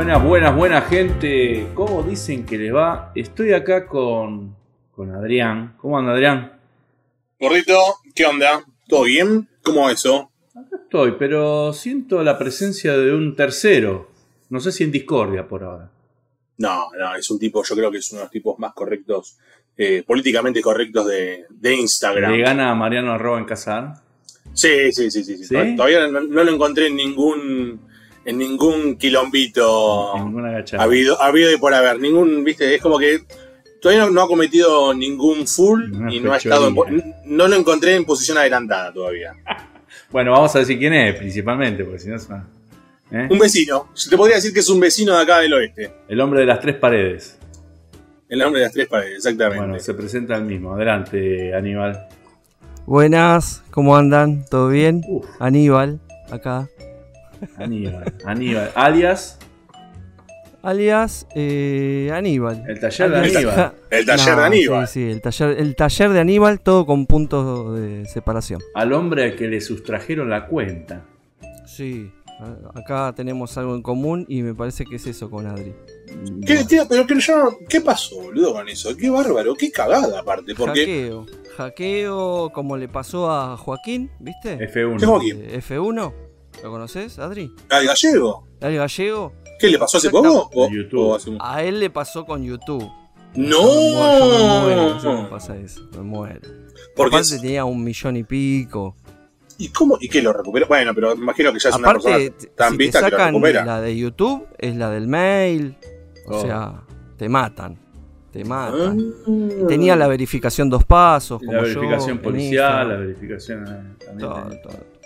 Buenas, buenas, buena gente. ¿Cómo dicen que les va? Estoy acá con, con Adrián. ¿Cómo anda Adrián? Gordito, ¿qué onda? ¿Todo bien? ¿Cómo va eso? Acá estoy, pero siento la presencia de un tercero. No sé si en discordia por ahora. No, no, es un tipo, yo creo que es uno de los tipos más correctos, eh, políticamente correctos de, de Instagram. ¿Le gana a Mariano Arroba en Casar? Sí, sí, sí, sí. sí. ¿Sí? Todavía no, no lo encontré en ningún en ningún quilombito Ninguna agachada. habido, habido y por haber. Ningún, viste, es como que todavía no, no ha cometido ningún full Una y no ha estado en, no lo encontré en posición adelantada todavía. Bueno, vamos a decir quién es, principalmente, porque si no es una- ¿eh? Un vecino, te podría decir que es un vecino de acá del oeste. El hombre de las tres paredes. El nombre de las tres paredes, exactamente. Bueno, se presenta el mismo. Adelante, Aníbal. Buenas, ¿cómo andan? ¿Todo bien? Uf, Aníbal, acá. Aníbal. Aníbal. Alias, Alias eh, Aníbal. el taller de Aníbal. El taller No, de Aníbal. Sí, sí, el taller, el taller de Aníbal, todo con puntos de separación. Al hombre al que le sustrajeron la cuenta. Sí, acá tenemos algo en común y me parece que es eso con Adri. ¿Qué, qué- pero que yo, ¿Qué pasó, boludo, con eso? Qué bárbaro, qué cagada aparte. Porque Hackeo. Hackeo como le pasó a Joaquín, ¿viste? F1. ¿Qué Joaquín? Eh, F1. ¿Lo conoces, Adri? al gallego, Adri Gallego. ¿qué le pasó hace Exacto. poco? O, De YouTube. o hace un- A él le pasó con YouTube. Yo me muero, yo me ¡No! pasa eso, me muero. Porque Aparte es- tenía un millón y pico. ¿Y cómo? ¿Y qué lo recuperó? Bueno, pero me imagino que ya es una Aparte, persona t- tan si te vista que lo sacan recupera. la de YouTube, es la del mail. O Oh. sea, te matan. Te Ah. matan. Tenía la verificación dos pasos, como La verificación policial, la verificación. eh, también Todo, todo.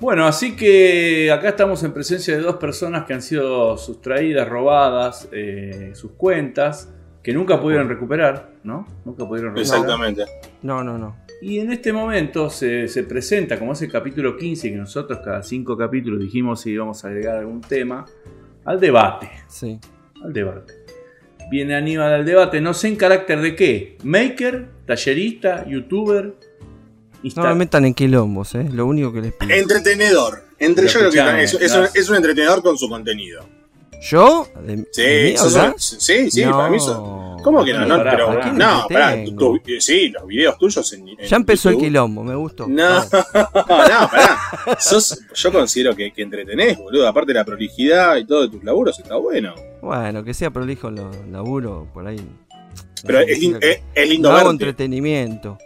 Bueno, así que acá estamos en presencia de dos personas que han sido sustraídas, robadas eh, sus cuentas, que nunca pudieron recuperar, ¿no? Nunca pudieron recuperar. Exactamente. No, no, no. Y en este momento se, se presenta como ese capítulo 15 que nosotros cada cinco capítulos dijimos si íbamos a agregar algún tema, al debate. Sí. Al debate. Viene Aníbal al debate, no sé en carácter de qué. Maker, tallerista, youtuber. No me metan en quilombos, ¿eh? Lo único que les pido. Entretenedor. Entre, yo creo que escuchame, es, es no. un, es un entretenedor con su contenido. ¿Yo? ¿De, Sí, de mí sos sí, sí, No. para mí sos- ¿Cómo que no? no Pará, pero, pará. no, pará, tu- sí, los videos tuyos en, en Ya empezó el YouTube. quilombo, me gustó. No, no, pará. Sos, yo considero que, que entretenés, boludo. Aparte la prolijidad y todo de tus laburos está bueno. Bueno, que sea prolijo lo laburo por ahí. Pero No es, es, es lindo no hago verte. entretenimiento.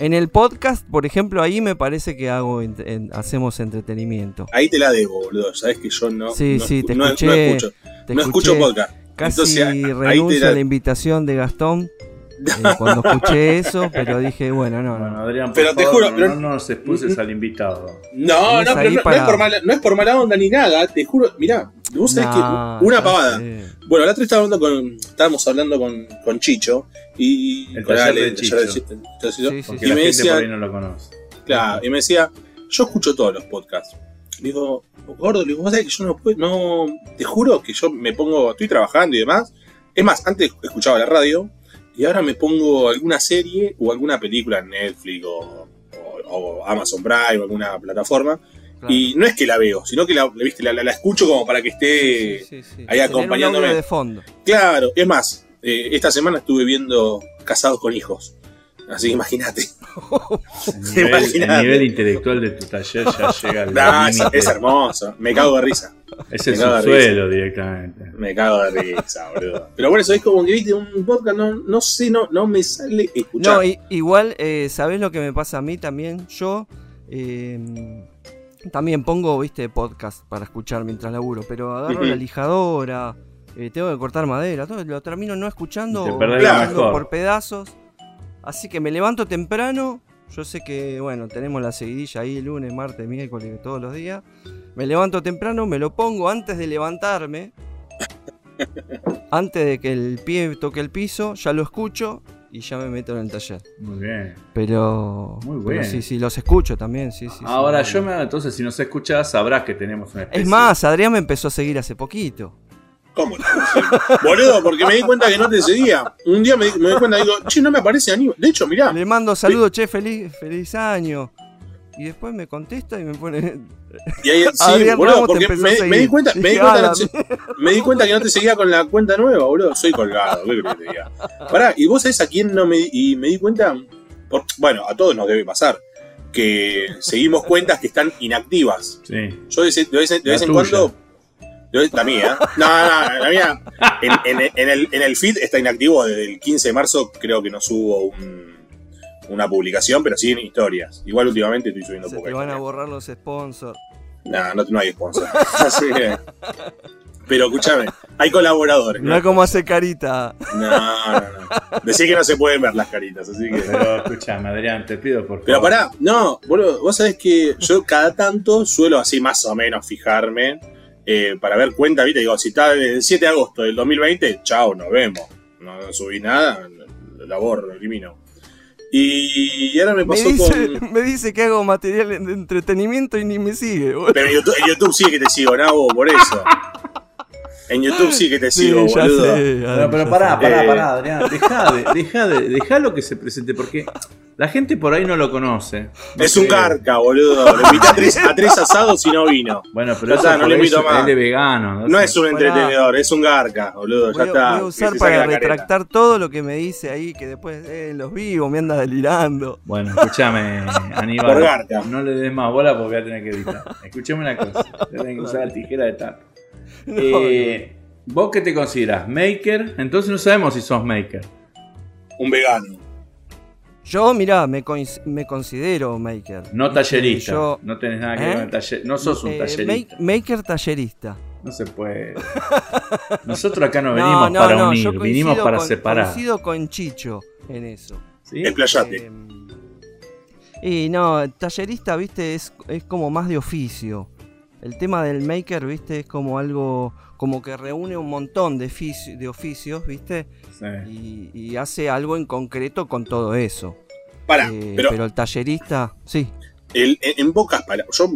En el podcast, por ejemplo, ahí me parece que hago en- hacemos entretenimiento. Ahí te la debo, boludo. Sabes que yo no, Sí, no, sí, te no- no escuché, escucho. Te no escucho podcast. Casi Entonces, ahí te renuncio la- a la invitación de Gastón eh, cuando escuché eso, pero dije, bueno, no, Bueno, no. Adrián, por Pero te favor, juro, no, pero- no nos expulses al invitado. No, no, pero no, no para- es por mala, no es por mala onda ni nada. Te juro, mirá, vos sabés No, que una pavada. sé. Bueno, la otra estaba hablando con, estábamos hablando con, con Chicho y El con taller de Chicho. Y me decía- por ahí no lo conoce. Claro, y me decía, yo escucho todos los podcasts. Le digo, gordo, le digo, vos sabés que yo no puedo, no, te juro que yo me pongo, estoy trabajando y demás. Es más, antes escuchaba la radio y ahora me pongo alguna serie o alguna película en Netflix o, o- o Amazon Prime o alguna plataforma. Claro. Y no es que la veo, sino que la, ¿viste? la, la- la escucho como para que esté... Sí, sí, sí. ahí acompañándome. audio de fondo. Claro, es más, eh, esta semana estuve viendo Casados con Hijos. Así que imagínate. El nivel, Imaginate. el nivel intelectual de tu taller ya llega al Nah, es, hermoso. Me cago de risa. Es el subsuelo directamente. Me cago de risa, boludo. Pero bueno, eso es como que viste un podcast, no, no sé, no, no me sale escuchar. No, igual, eh, ¿sabés lo que me pasa a mí también? Yo eh, también pongo, viste, podcast para escuchar mientras laburo, pero agarro Ujú. la lijadora, eh, tengo que cortar madera, todo lo termino no escuchando, Te o por pedazos. Así que me levanto temprano. Yo sé que, bueno, tenemos la seguidilla ahí lunes, martes, miércoles, todos los días. Me levanto temprano, me lo pongo antes de levantarme. antes de que el pie toque el piso, ya lo escucho y ya me meto en el taller. Muy bien. Pero, Muy pero bien. sí, sí, los escucho también, sí, sí. sí. Ahora yo me entonces si nos escuchás sabrás que tenemos una especie. Es más, Adrián me empezó a seguir hace poquito. Boludo, porque me di cuenta que no te seguía. Un día me di, me di cuenta y digo, che, no me aparece Aníbal. De hecho, mirá. Le mando saludos, che, feliz, feliz año. y después me contesta y me pone. Y ahí, sí, boludo, porque me, di cuenta, me di cuenta, "Ah, no te- me di cuenta que no te seguía con la cuenta nueva, boludo. Soy colgado, ¿qué que te diga? Pará, y vos sabés a quién no me di, y me di cuenta, por- bueno, a todos nos debe pasar, que seguimos cuentas que están inactivas. Sí. Yo de, vez- de vez, de La vez en tuya. cuando. La mía. No, no, la mía. En, en- en el, en el feed está inactivo desde el 15 de marzo. Creo que no subo un- una publicación, pero sí en historias. Igual últimamente estoy subiendo Se poco. te van a borrar los sponsors. No, no, no hay sponsor. Así que. Pero escúchame, hay colaboradores. ¿no? cómo hace carita. No, no, no. Decí que no se pueden ver las caritas, así que. Pero escúchame, Adrián, te pido por favor. Pero pará, no, boludo, vos sabés que yo cada tanto suelo así más o menos fijarme eh, para ver cuenta, viste, digo, si está el 7 de agosto del 2020, chao, nos vemos. No, no subí nada, la borro, lo elimino. Y, ahora me Me pasó dice, con... me dice que hago material de entretenimiento y ni me sigue, boludo. Pero en YouTube, en YouTube sí que te sigo, Nabo, por eso. En YouTube sí que te Sí, sigo, ya boludo. sé, Pero, pero ya pará, sé. pará, Eh. pará, Adrián. Dejá, de, dejá, de, dejá lo que se presente, porque la gente por ahí no lo conoce. No Es un creo. garca, boludo. Lo invité a tres, a tres asados y no vino. Bueno, pero está, no le invito es- más. él es vegano. No es un entretenedor, es un garca, boludo. Voy Ya está. voy a usar para careta. retractar todo lo que me dice ahí, que después eh, los vivos me anda delirando. Bueno, escúchame, Aníbal. Por garca. No le des más bola porque voy a tener que editar. Escúchame una cosa. Voy a tener que usar la tijera de taco. No, Eh, ¿Vos qué te consideras? ¿Maker? Entonces no sabemos si sos maker. Un vegano. Yo, mirá, me, coinc- me considero maker. No tallerista. Yo- no tenés nada que ver ¿Eh? con el taller. No sos un Eh, tallerista. ma- maker tallerista. No se puede. Nosotros acá no venimos no, para no, unir, yo vinimos para con- separar. Coincido con Chicho en eso. ¿Sí? Explayate. Eh, y no, tallerista, viste, es, es como más de oficio. El tema del maker, viste, es como algo, como que reúne un montón de, ofici- de oficios, viste, Sí. y, y hace algo en concreto con todo eso. Pará, Eh, pero, pero el tallerista, sí. el- en, en pocas palabras. Yo,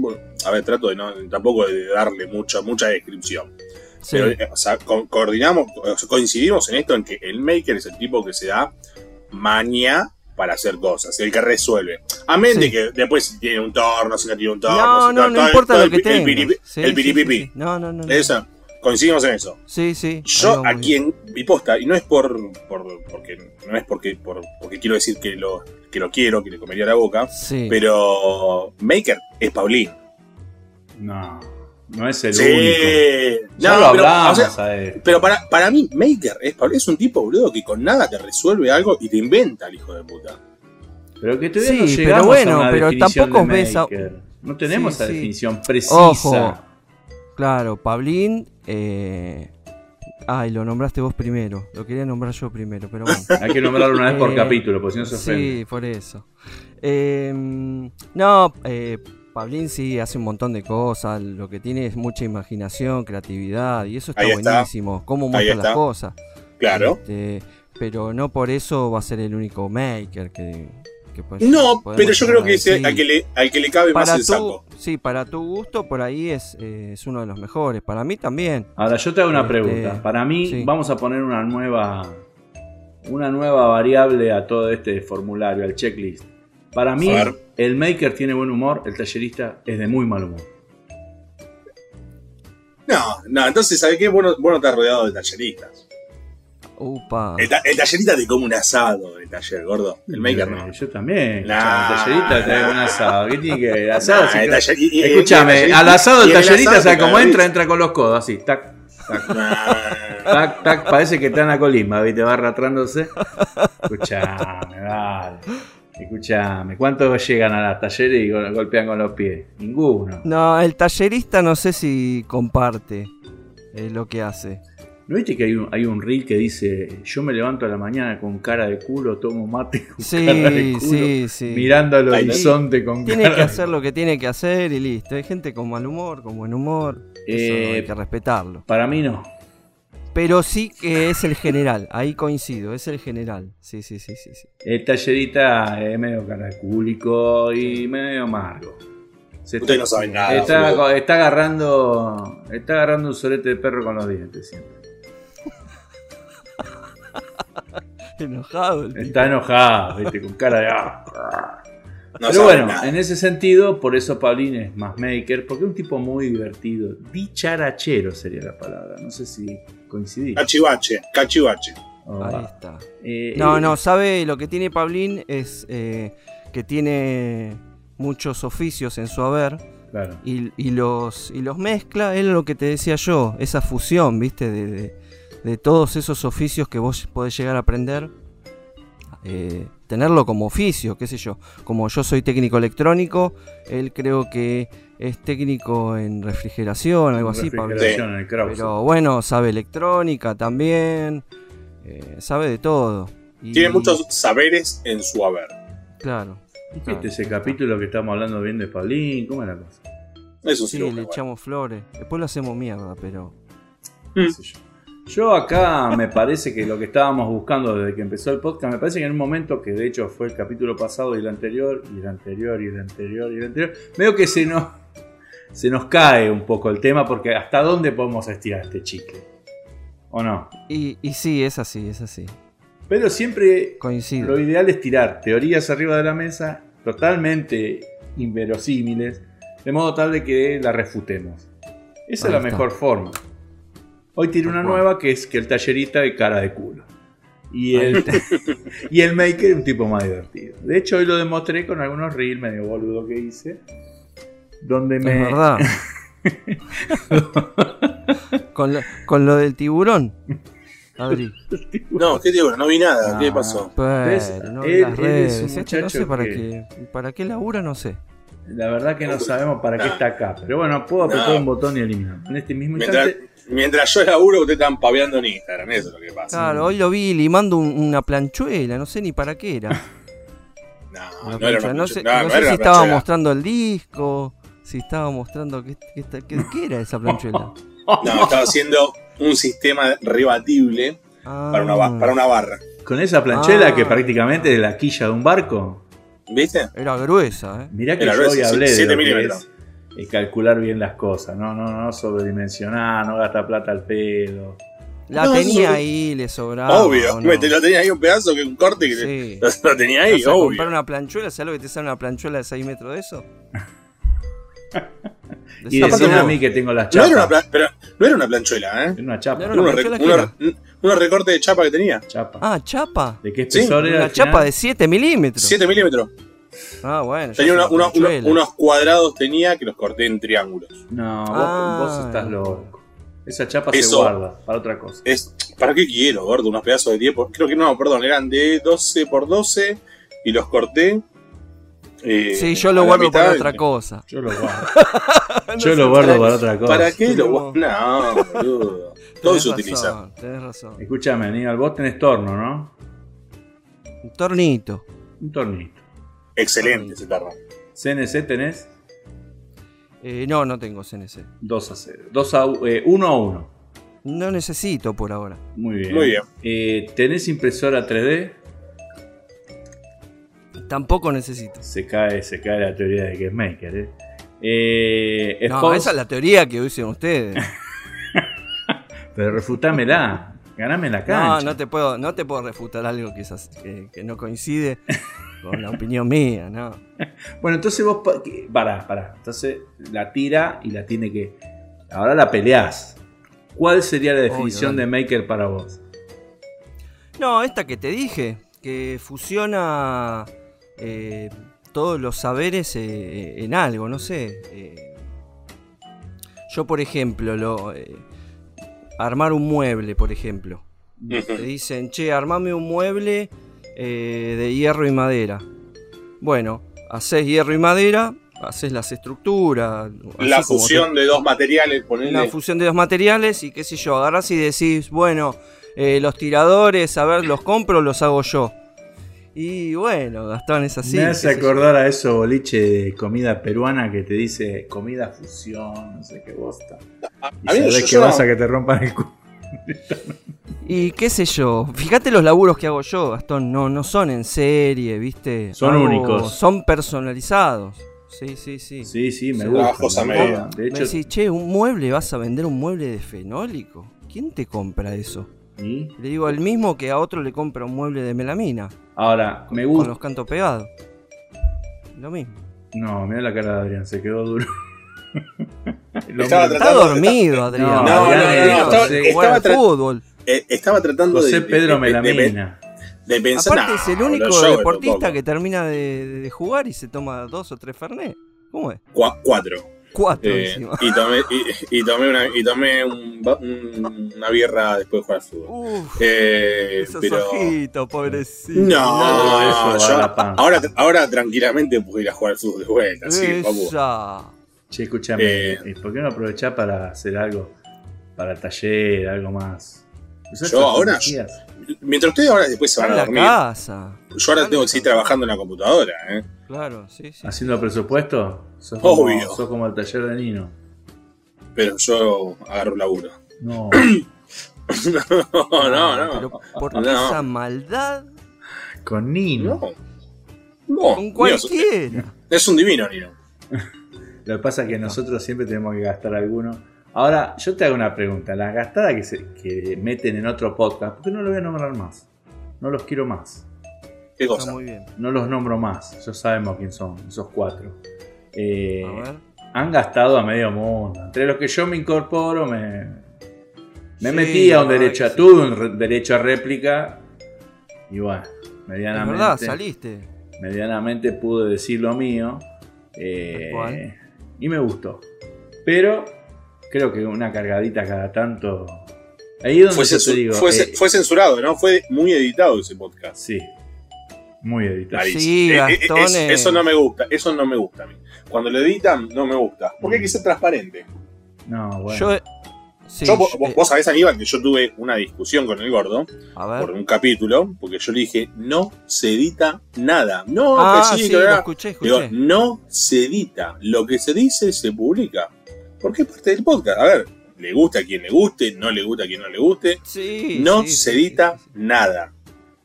a ver, trato de no, tampoco de darle mucha, mucha descripción. sí. Pero, eh, o sea, co- coordinamos, coincidimos en esto en que el maker es el tipo que se da maña para hacer cosas, el que resuelve. A menos de Sí. que después si tiene un torno, si no tiene un torno, no, si no, no todo- importa todo lo que el, pi- el tenga. piripi- Sí, el sí, piripipi. sí, sí. No, no, no. no. Coincidimos en eso. Sí, sí. Yo a quien mi posta, y no es por, por porque no es porque por, porque quiero decir que lo, que lo quiero, que le comería la boca, Sí. pero Maker es Paulín. No, no es el Sí. único. Ya No, lo pero, hablamos o sea, a él. pero para, para mí, Maker es, Paulín, es un tipo, boludo, que con nada te resuelve algo y te inventa el hijo de puta. Pero que todavía Sí, no pero bueno, a una pero tampoco ves a-. No tenemos Sí, esa sí. definición precisa. Ojo. Claro, Pablín. Eh... Ay, lo nombraste vos primero. Lo quería nombrar yo primero, pero bueno. Hay que nombrarlo una vez por Eh, capítulo, porque si no se ofende. Sí, por eso. Eh, no, eh, Pablín sí hace un montón de cosas. Lo que tiene es mucha imaginación, creatividad. Y eso está buenísimo. Cómo muestra las cosas. Claro. Este, pero no por eso va a ser el único maker que. Que pues- No, pero yo creo que decir. ese, al, que le, al que le cabe más el tu, saco. sí, para tu gusto, por ahí es, eh, es uno de los mejores. Para mí también. Ahora yo te hago una Este, pregunta. Para mí, sí. vamos a poner una nueva. Una nueva variable a todo este formulario, al checklist. Para mí, el maker tiene buen humor, el tallerista es de muy mal humor. No, no, entonces, ¿sabes qué? Bueno, bueno estás rodeado de talleristas. Upa. El, ta- el tallerista te come un asado, el taller, gordo. El maker no. Yo también. Nah. El tallerista trae un asado. ¿Qué tiene que ver? Asado, Nah, y- Escúchame, al asado el tallerista, asado ¿sabes te cómo caga entra? Entra con los codos, así, tac, tac, Nah. tac, tac, parece que está en la colimba, ¿viste? Va arrastrándose. Escuchame, vale. Escuchame, ¿cuántos llegan a la talleres y gol- golpean con los pies? Ninguno. No, el tallerista no sé si comparte eh, lo que hace. ¿No viste que hay un, hay un reel que dice, yo me levanto a la mañana con cara de culo, tomo mate con Sí, cara de culo, sí, sí. mirando al horizonte con Tiene cara que de- hacer lo que tiene que hacer y listo. Hay gente con mal humor, con buen humor. Eso Eh, hay que respetarlo. Para mí no. Pero sí que es el general. Ahí coincido, es el general. Sí, sí, sí, sí. sí. El tallerita es medio caracúlico y medio amargo. Se Ustedes no saben nada. Está, está agarrando está agarrando un solete de perro con los dientes siempre. Enojado el tipo. Está enojado, ¿viste? con cara de ah, No Pero bueno, nada. en ese sentido, por eso Paulín es más maker, porque es un tipo muy divertido. Dicharachero sería la palabra. No sé si coincidís. Cachivache, cachivache. Oh, Ahí está. eh, No, eh, no, sabe lo que tiene Paulín es eh, que tiene muchos oficios en su haber Claro. y, y los, y los mezcla, es lo que te decía yo, esa fusión, viste, de, de- de todos esos oficios que vos podés llegar a aprender, eh, tenerlo como oficio, qué sé yo. Como yo soy técnico electrónico, él creo que es técnico en refrigeración, algo así, Pablo. Refrigeración el Krause. Pero bueno, sabe electrónica también, eh, sabe de todo. Y- Tiene muchos saberes en su haber. Claro. ¿Viste claro. ese capítulo que estamos hablando bien de Paulín? ¿Cómo es la cosa? Es un Sí, cirujano, le echamos flores. Después lo hacemos mierda, pero. sé yo. Yo acá me parece que lo que estábamos buscando desde que empezó el podcast, me parece que en un momento que de hecho fue el capítulo pasado y el anterior, y el anterior, y el anterior, y el anterior, veo que se nos, se nos cae un poco el tema porque hasta dónde podemos estirar este chicle. ¿O no? Y, y sí, es así, es así. Pero siempre Coincido. lo ideal es tirar teorías arriba de la mesa totalmente inverosímiles, de modo tal de que la refutemos. Esa Ahí es la está. mejor forma. Hoy tiene una nueva que es que el tallerita es cara de culo. Y el, y el maker es un tipo más divertido. De hecho, hoy lo demostré con algunos reels medio boludo que hice. Donde Es me. verdad. con, lo, con lo del tiburón. Adri. No, ¿qué digo? No vi nada. ¿Qué Ah. pasó? ¿Ves? Pero no Él- las él es redes. un Este muchacho no sé para que- qué. ¿Para qué labura? No sé. La verdad que no sabemos para qué está acá. Pero bueno, puedo apretar No. un botón y eliminar. En este mismo instante. mientras yo laburo, ustedes están paveando en Instagram. Eso es lo que pasa. Claro, hoy lo vi limando un- una planchuela. No sé ni para qué era. No, Una no era plancha. una No sé, planchuela. no No, sé era si una estaba planchuela. mostrando el disco. Si estaba mostrando. ¿Qué, qué, está- qué- qué era esa planchuela? No, estaba haciendo un sistema rebatible para, una, ba- Ah. para una barra. Con esa planchela Ah. que prácticamente es la quilla de un barco. ¿Viste? Era gruesa, ¿eh? Mirá que Era yo gruesa, hoy sí, hablé de siete lo que milímetros. es, eh, calcular bien las cosas. No, no, no sobredimensionar, no gastar plata al pedo. La No, tenía eso- ahí, le sobraba. obvio. ¿o no? Te lo tenía ahí un pedazo que un corte que Sí. lo, lo tenía ahí, ¿Vas a obvio. comprar una planchuela? ¿Sabes lo que te sale una planchuela de 6 metros de eso? Y Decime no. a mí que tengo las No chapas. era una, pla- pero no era una planchuela, ¿eh? Era una chapa. No era una Unos, planchuela re- que unos- era? unos recortes de chapa que tenía. Chapa. Ah, chapa. ¿De qué Sí, espesor era? Una chapa final? de 7 milímetros. 7 milímetros. Ah, bueno. Tenía una- una unos cuadrados tenía que los corté en triángulos. No, vos, Ah. vos estás loco. Esa chapa se Eso- guarda para otra cosa. Es, ¿Para qué quiero, gordo? Unos pedazos de 10 por- Creo que no, perdón, eran de 12 por 12 y los corté. eh, Sí, yo lo guardo para otra cosa. Yo lo guardo. Yo lo guardo para otra cosa. ¿Para qué lo guardo? No, boludo. Todo Tenés se razón, utiliza. Tenés razón. Escúchame, Aníbal, vos tenés torno, ¿no? Un tornito. Un tornito. Excelente ese tarro. CNC tenés Eh, no, no tengo CNC. 2 a 0. 2 a 1 a 1. No necesito por ahora. Muy bien. Muy bien. Eh, ¿Tenés impresora 3D? Tampoco necesito. Se cae, se cae la teoría de que es maker, ¿eh? Eh, No, esa es la teoría que usan ustedes. Pero refutámela. Ganame la No, cancha. no te puedo, no te puedo refutar algo que, es así- que, que no coincide con la opinión mía, no. Bueno, entonces vos. Pará, pará. Entonces la tira y la tiene que. Ahora la peleás. ¿Cuál sería la definición de maker para vos? No, esta que te dije, que fusiona eh, todos los saberes eh, en algo, no sé. eh. yo, por ejemplo, lo, eh, armar un mueble, por ejemplo. Te dicen, che, armame un mueble eh, de hierro y madera. Bueno, haces hierro y madera, haces las estructuras. La como te- fusión de dos materiales, una ponele. fusión de dos materiales y qué sé yo, agarras y decís, bueno, eh, los tiradores, a ver, los compro, los hago yo. Y bueno, Gastón es así. Me hace yo. acordar a eso boliche de comida peruana que te dice comida fusión, no sé qué bosta. A Y mí sabés yo- que yo- vas a que te rompan el culo. Y qué sé yo, fíjate los laburos que hago yo, Gastón, no, no son en serie, ¿viste? Son Hago- únicos. Son personalizados. Sí, sí, sí. Sí, sí, me gusta. Trabajos a me gusta. De Me hecho, decís, che, un mueble, vas a vender un mueble de fenólico. ¿Quién te compra eso? ¿y? Le digo, el mismo que a otro le compra un mueble de melamina, ahora, me con gusta. los cantos pegados. lo mismo. No, mira la cara de Adrián, se quedó duro. Estaba. Está dormido, Adrián. No, no, Adrián no, es no, estaba- al estaba tra- fútbol. Eh, estaba tratando de, José de- Pedro de- de- de- Melamina. de pensar. Aparte es el único deportista que termina de, de jugar y se toma dos o tres Fernet. ¿Cómo es? Cua- cuatro. Cuatro Eh, encima. y tomé, y, y tomé, una, y tomé un ba- un- una birra después de jugar al fútbol. Uf, Eh, esos pero. ojitos, pobrecito. No, eso va yo- ahora, ahora tranquilamente puedo ir a jugar al fútbol de vuelta. Sí, papu. Che, escúchame, Eh. ¿y ¿por qué no aprovechar para hacer algo? Para el taller, algo más. ¿Usás Yo ahora-? Mientras ustedes ahora después se van a la dormir, casa. yo ahora tengo que seguir trabajando en la computadora. ¿eh? Claro, sí, sí. ¿Haciendo presupuesto? Sos como, Obvio. sos como el taller de Nino. Pero yo agarro laburo. No, No, no, no. Pero ¿por qué No. esa maldad con Nino. No. No, con cualquiera? Es un divino, Nino. Lo que pasa es que nosotros siempre tenemos que gastar alguno. Ahora, yo te hago una pregunta. Las gastadas que, se, que meten en otro podcast, ¿por qué no lo voy a nombrar más? No los quiero más. ¿Qué Está cosa? muy bien. No los nombro más. Ya sabemos quién son, esos cuatro. Eh, A ver. han gastado a medio mundo. Entre los que yo me incorporo, me, me Sí, metí a un derecho a sí. tuve un re- derecho a réplica. Y bueno, Es medianamente, verdad, saliste. medianamente pude decir lo mío. eh. Y me gustó. Pero creo que una cargadita cada tanto. Ahí es donde Fue, yo censu- te digo. fue, eh, fue censurado, ¿no? Fue muy editado ese podcast. sí. Muy editado. Sí, Eh, eh, es- Eso no me gusta, eso no me gusta a mí. Cuando lo editan, no me gusta. Porque hay que ser transparente. No, bueno. Yo. Sí, Yo, vos, vos sabés, Aníbal, que yo tuve una discusión con el gordo a por un capítulo, porque yo le dije, no se edita nada. No, Ah, que sí, sí, que lo verdad. escuché, Digo, escuché. no se edita. Lo que se dice se publica. Porque es parte del podcast. A ver, le gusta a quien le guste, no le gusta a quien no le guste. Sí, No sí, se edita sí, sí. nada.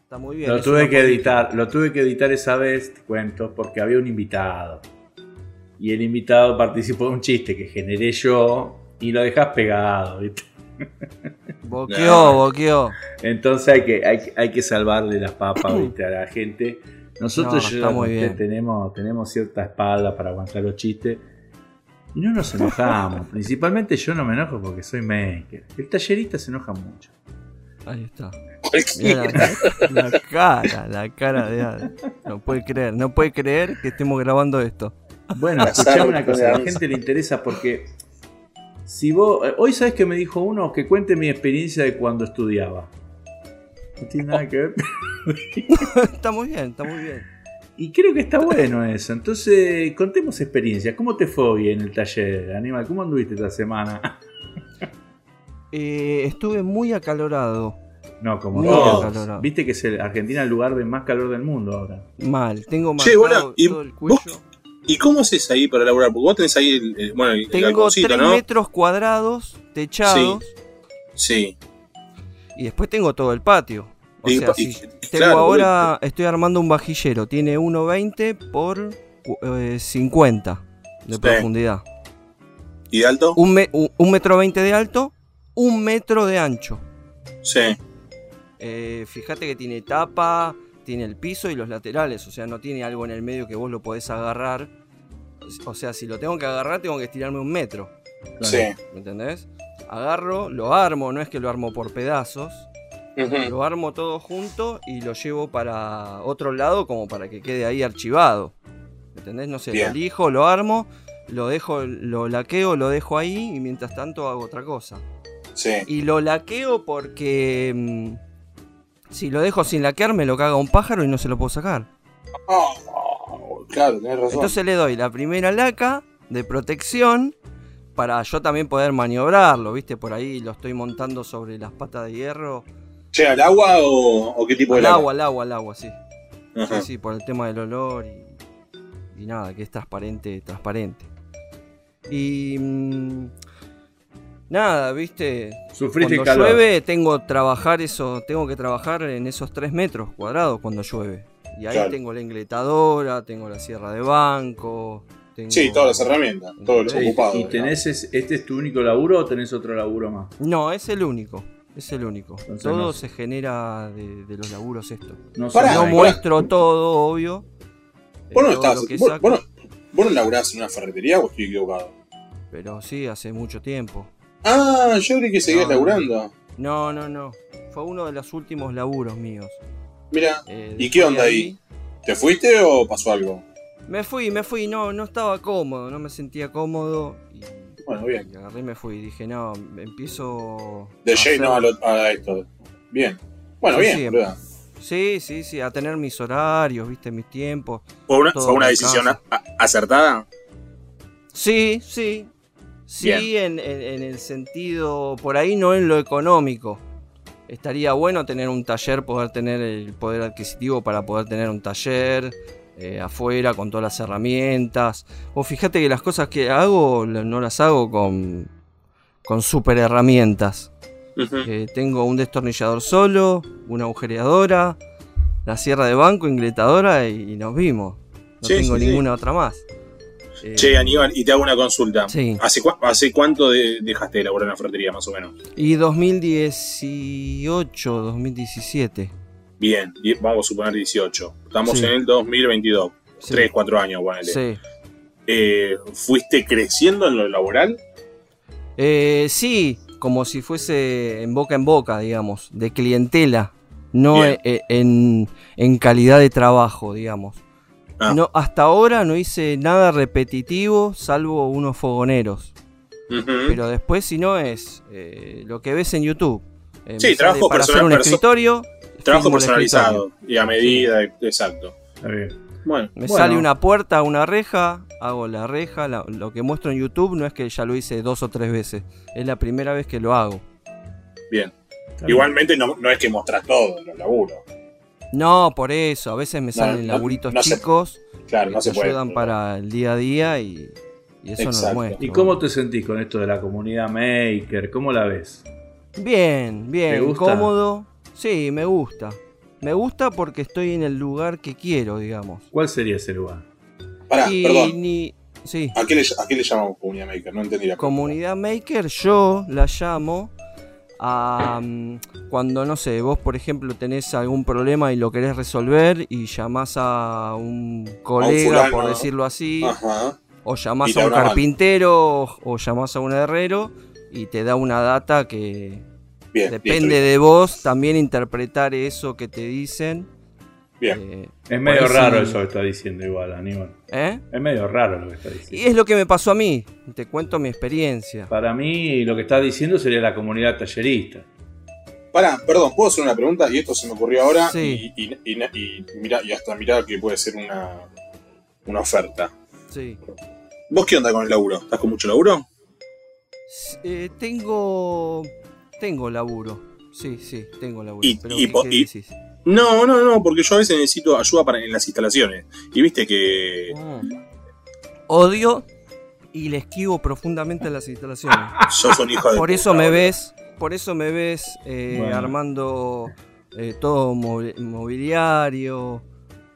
Está muy bien. Lo tuve que editar, lo tuve que editar esa vez, te cuento, porque había un invitado. Y el invitado participó de un chiste que generé yo y lo dejas pegado, ¿viste? Boqueó, No. boqueó. Entonces hay que, hay, que- hay que salvarle las papas ¿viste? a la gente. Nosotros No, yo tenemos, tenemos cierta espalda para aguantar los chistes. Y no nos enojamos. Principalmente yo no me enojo porque soy maker. El tallerista se enoja mucho. Ahí está. La, la cara, la cara de. No puede creer, no puede creer que estemos grabando esto. Bueno, escuchame una cosa, a la gente le interesa porque si vos. eh, Hoy sabes que me dijo uno que cuente mi experiencia de cuando estudiaba. No tiene nada que ver. está muy bien, está muy bien. Y creo que está bueno eso. Entonces, contemos experiencias. ¿Cómo te fue hoy en el taller, Aníbal? ¿Cómo anduviste esta semana? Eh, estuve muy acalorado. No, como Muy todos. acalorado. Viste que es el Argentina el lugar de más calor del mundo ahora. Mal. Tengo ¿y todo el vos cuello. ¿Y cómo haces ahí para laburar? Porque vos tenés ahí el, el- bueno, el, Tengo balconcito, 3 ¿no? metros cuadrados techados Sí. y después tengo todo el patio. O Y- sea, y- si tengo claro, ahora, estoy armando un vajillero. Tiene 1,20 por eh, 50 de Sí. profundidad. ¿Y de alto? Un, me- un- un metro 20 de alto, un metro de ancho. Sí. Eh, fíjate que tiene tapa, tiene el piso y los laterales, o sea, no tiene algo en el medio que vos lo podés agarrar. O sea, si lo tengo que agarrar, tengo que estirarme un metro. Sí. ¿Me entendés? Agarro, lo armo, no es que lo armo por pedazos, lo armo todo junto y lo llevo para otro lado como para que quede ahí archivado. ¿Me entendés? No sé, Bien. lo elijo, lo armo, lo dejo, lo laqueo, lo dejo ahí y mientras tanto hago otra cosa. Sí. Y lo laqueo porque mm, si lo dejo sin laquear me lo caga un pájaro y no se lo puedo sacar. Oh, claro, tenés razón. Entonces le doy la primera laca de protección para yo también poder maniobrarlo, ¿viste? Por ahí lo estoy montando sobre las patas de hierro. ¿Llega al agua o, o qué tipo de Al agua? agua, al agua, al agua, sí. Ajá. Sí, sí, por el tema del olor y, y nada, que es transparente, transparente. Y mm, nada, viste, Sufriste cuando calor. llueve tengo trabajar eso, tengo que trabajar en esos 3 metros cuadrados cuando llueve. Y ahí Claro. tengo la ingletadora, tengo la sierra de banco. Tengo... Sí, todas las herramientas, todos los Sí, ocupados. ¿Y tenés es- este es tu único laburo o tenés otro laburo más? No, es el único. Es el único. Entonces todo no- se genera de, de los laburos esto. No Pará, no muestro todo, obvio. Vos no, todo estás, lo vos, saco- vos no, vos no laburás en una ferretería o estoy equivocado. Pero sí, hace mucho tiempo. Ah, yo creí que seguías No. laburando. No, no, no. Fue uno de los últimos laburos míos. Mira, Eh, ¿Y qué onda ahí? ¿te fuiste o pasó algo? Me fui, me fui, no, no estaba cómodo, no me sentía cómodo. Y, Bueno, bien. y agarré y me fui. Dije, no, empiezo. De a lleno a, hacer- lo- a esto. Bien. Bueno, Sí, bien, sí. Sí, sí, sí, a tener mis horarios, viste, mis tiempos. ¿Fue una, fue una decisión a- acertada? Sí, sí. Sí, en, en- en el sentido, por ahí no en lo económico. Estaría bueno tener un taller, poder tener el poder adquisitivo para poder tener un taller eh, afuera con todas las herramientas. O fíjate que las cosas que hago no las hago con, con super herramientas. Eh, tengo un destornillador solo, una agujereadora, la sierra de banco, ingletadora y, y nos vimos. No Sí, tengo sí, sí. ninguna otra más. Eh, Che, Aníbal, y te hago una consulta. Sí. ¿Hace, cuánto de- dejaste de laburar en la ferretería, más o menos? Y 2018, 2017. Bien, vamos a suponer 18. Estamos Sí. en el 2022. Sí. 3, 4 años, ponele. Sí. Eh, ¿Fuiste creciendo en lo laboral? Eh, sí, como si fuese en boca en boca, digamos, de clientela, no e- en, en calidad de trabajo, digamos. Ah. No, hasta ahora no hice nada repetitivo, salvo unos fogoneros. Pero después, si no, es eh, lo que ves en YouTube. Eh, Sí, trabajo para hacer personal- un perso- escritorio. Trabajo personalizado y a medida, exacto. Está bien. Bueno, Me Bueno. sale una puerta, una reja, hago la reja. la- lo que muestro en YouTube no es que ya lo hice dos o tres veces. Es la primera vez que lo hago. bien. Igualmente no, no es que mostrás todo los laburos. No, por eso. A veces me salen no, laburitos no se- chicos Claro, que no se puede. ayudan para el día a día y, y eso no Exacto. lo muestro. ¿Y cómo te sentís con esto de la comunidad maker? ¿Cómo la ves? Bien, ¿Te bien, gusta? cómodo. Sí, me gusta. Me gusta porque estoy en el lugar que quiero, digamos. ¿Cuál sería ese lugar? Pará, y perdón. ni. Sí. ¿A qué, le, ¿A qué le llamamos comunidad maker? No entendí la pregunta. Comunidad Maker yo la llamo a cuando no sé, vos por ejemplo tenés algún problema y lo querés resolver y llamás a un colega, por decirlo así, Ajá. o llamás a un mano. carpintero o, llamás a un herrero y te da una data que Bien, depende de vos también interpretar eso que te dicen. Bien. eh, Es medio raro sí. eso que está diciendo igual, Aníbal. ¿eh? Es medio raro lo que está Y diciendo. es lo que me pasó a mí, te cuento mi experiencia. Para mí lo que está diciendo sería la comunidad tallerista. Pará, perdón, ¿puedo hacer una pregunta? Y esto se me ocurrió ahora. Sí. Y, y, y, y mira, y hasta mirá que puede ser una, una oferta. Sí. ¿Vos qué onda con el laburo? ¿Estás con mucho laburo? Eh, tengo. Tengo laburo. Sí, sí, tengo laburo. Y- Pero, y ¿qué- po- qué y- decís? No, no, no, porque yo a veces necesito ayuda para, en las instalaciones. Y viste que Mm. Odio y le esquivo profundamente a las instalaciones. sos un hijo de. Por eso puta, me ves. Por eso me ves eh, Bueno. armando eh, todo mobiliario.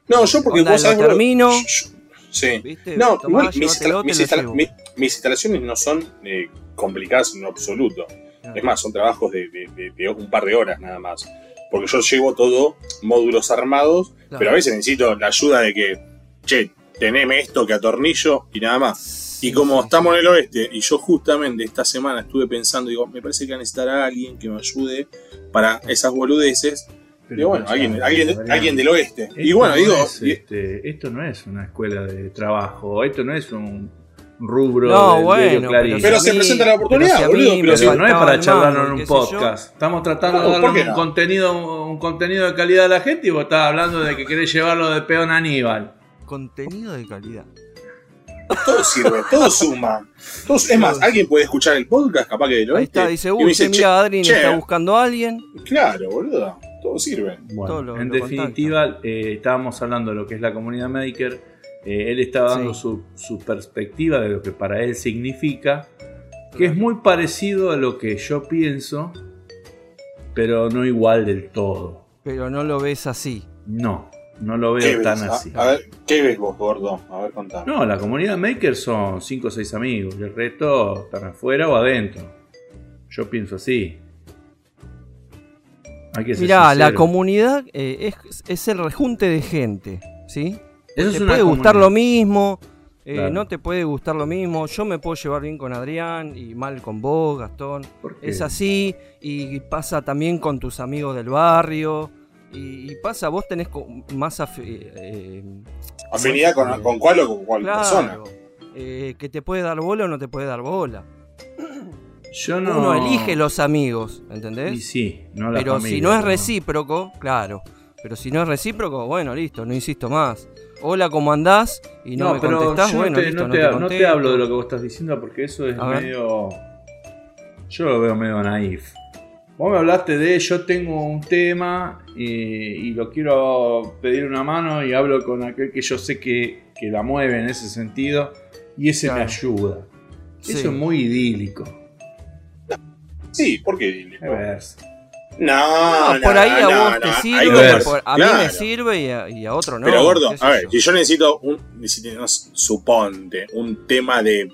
No, yo porque Onda, vos sabés. termino. yo- yo- sí. ¿Viste? No, Tomá, igual mis, llévatelo, instala- te mis lo instala- llevo. mi- mis instalaciones no son eh, complicadas en lo absoluto. Claro. Es más, son trabajos de, de- de- de un par de horas nada más. Porque yo llevo todo módulos armados, Claro. pero a veces necesito la ayuda de que, che, teneme esto que atornillo y nada más. Y como estamos en el oeste, y yo justamente esta semana estuve pensando, digo, me parece que va a necesitar a alguien que me ayude para esas boludeces. Digo, bueno, alguien, alguien, alguien del oeste. Esto Y bueno, no digo, es, este, esto no es una escuela de trabajo, esto no es un rubro No, del bueno, diario Clarín. Pero si se mí- presenta la oportunidad, pero boludo, pero si- no es para charlarlo en un yo. podcast. Estamos tratando No, de ¿por darle un no? contenido, un contenido de calidad a la gente y vos estás hablando de que querés llevarlo de peón a Aníbal. Contenido de calidad. todo sirve, todo suma. Todo- es más, alguien puede escuchar el podcast, capaz que del Ahí está, dice, uy, dice, mira, Adrien está buscando a alguien. Claro, boludo, todo sirve. Bueno, Todo lo- en lo definitiva, eh, estábamos hablando de lo que es la comunidad maker. Eh, él estaba dando Sí. su, su perspectiva de lo que para él significa, que es muy parecido a lo que yo pienso, pero no igual del todo. Pero no lo ves así. No, no lo ¿Qué veo tan así. A, ver, ¿qué ves vos, gordo? A ver, contame. No, la comunidad maker son 5 o 6 amigos, y el resto están afuera o adentro. Yo pienso así. Hay que ser Mirá, la comunidad eh, es, es el rejunte de gente, ¿sí? Eso te puede gustar lo mismo, eh, Claro. no te puede gustar lo mismo. Yo me puedo llevar bien con Adrián y mal con vos, Gastón. Es así y pasa también con tus amigos del barrio. Y, y pasa, vos tenés co- más afi- eh, Afinidad con, con cuál o con cuál persona. claro, eh, que te puede dar bola o no te puede dar bola. Yo no. Uno elige los amigos, Y ¿entendés? sí, no la Pero familia, si no es ¿no? recíproco, claro. Pero si no es recíproco, bueno, listo, no insisto más. Hola, ¿cómo andás? Y no, me pero contestás, yo bueno, no te, listo, no no te, no hablo de lo que vos estás diciendo porque eso es A ver. medio. Yo lo veo medio naif. Vos me hablaste de yo tengo un tema y, y lo quiero pedir una mano y hablo con aquel que yo sé que, que la mueve en ese sentido y ese me ayuda. Sí. Eso es muy idílico. Sí, ¿por qué? Verse. No, No, por ahí a no, vos no, te sirve, por- a mí me claro. sirve y a, y a otro no. Pero gordo, a ver, yo. si yo necesito un, necesito, suponte, un tema de,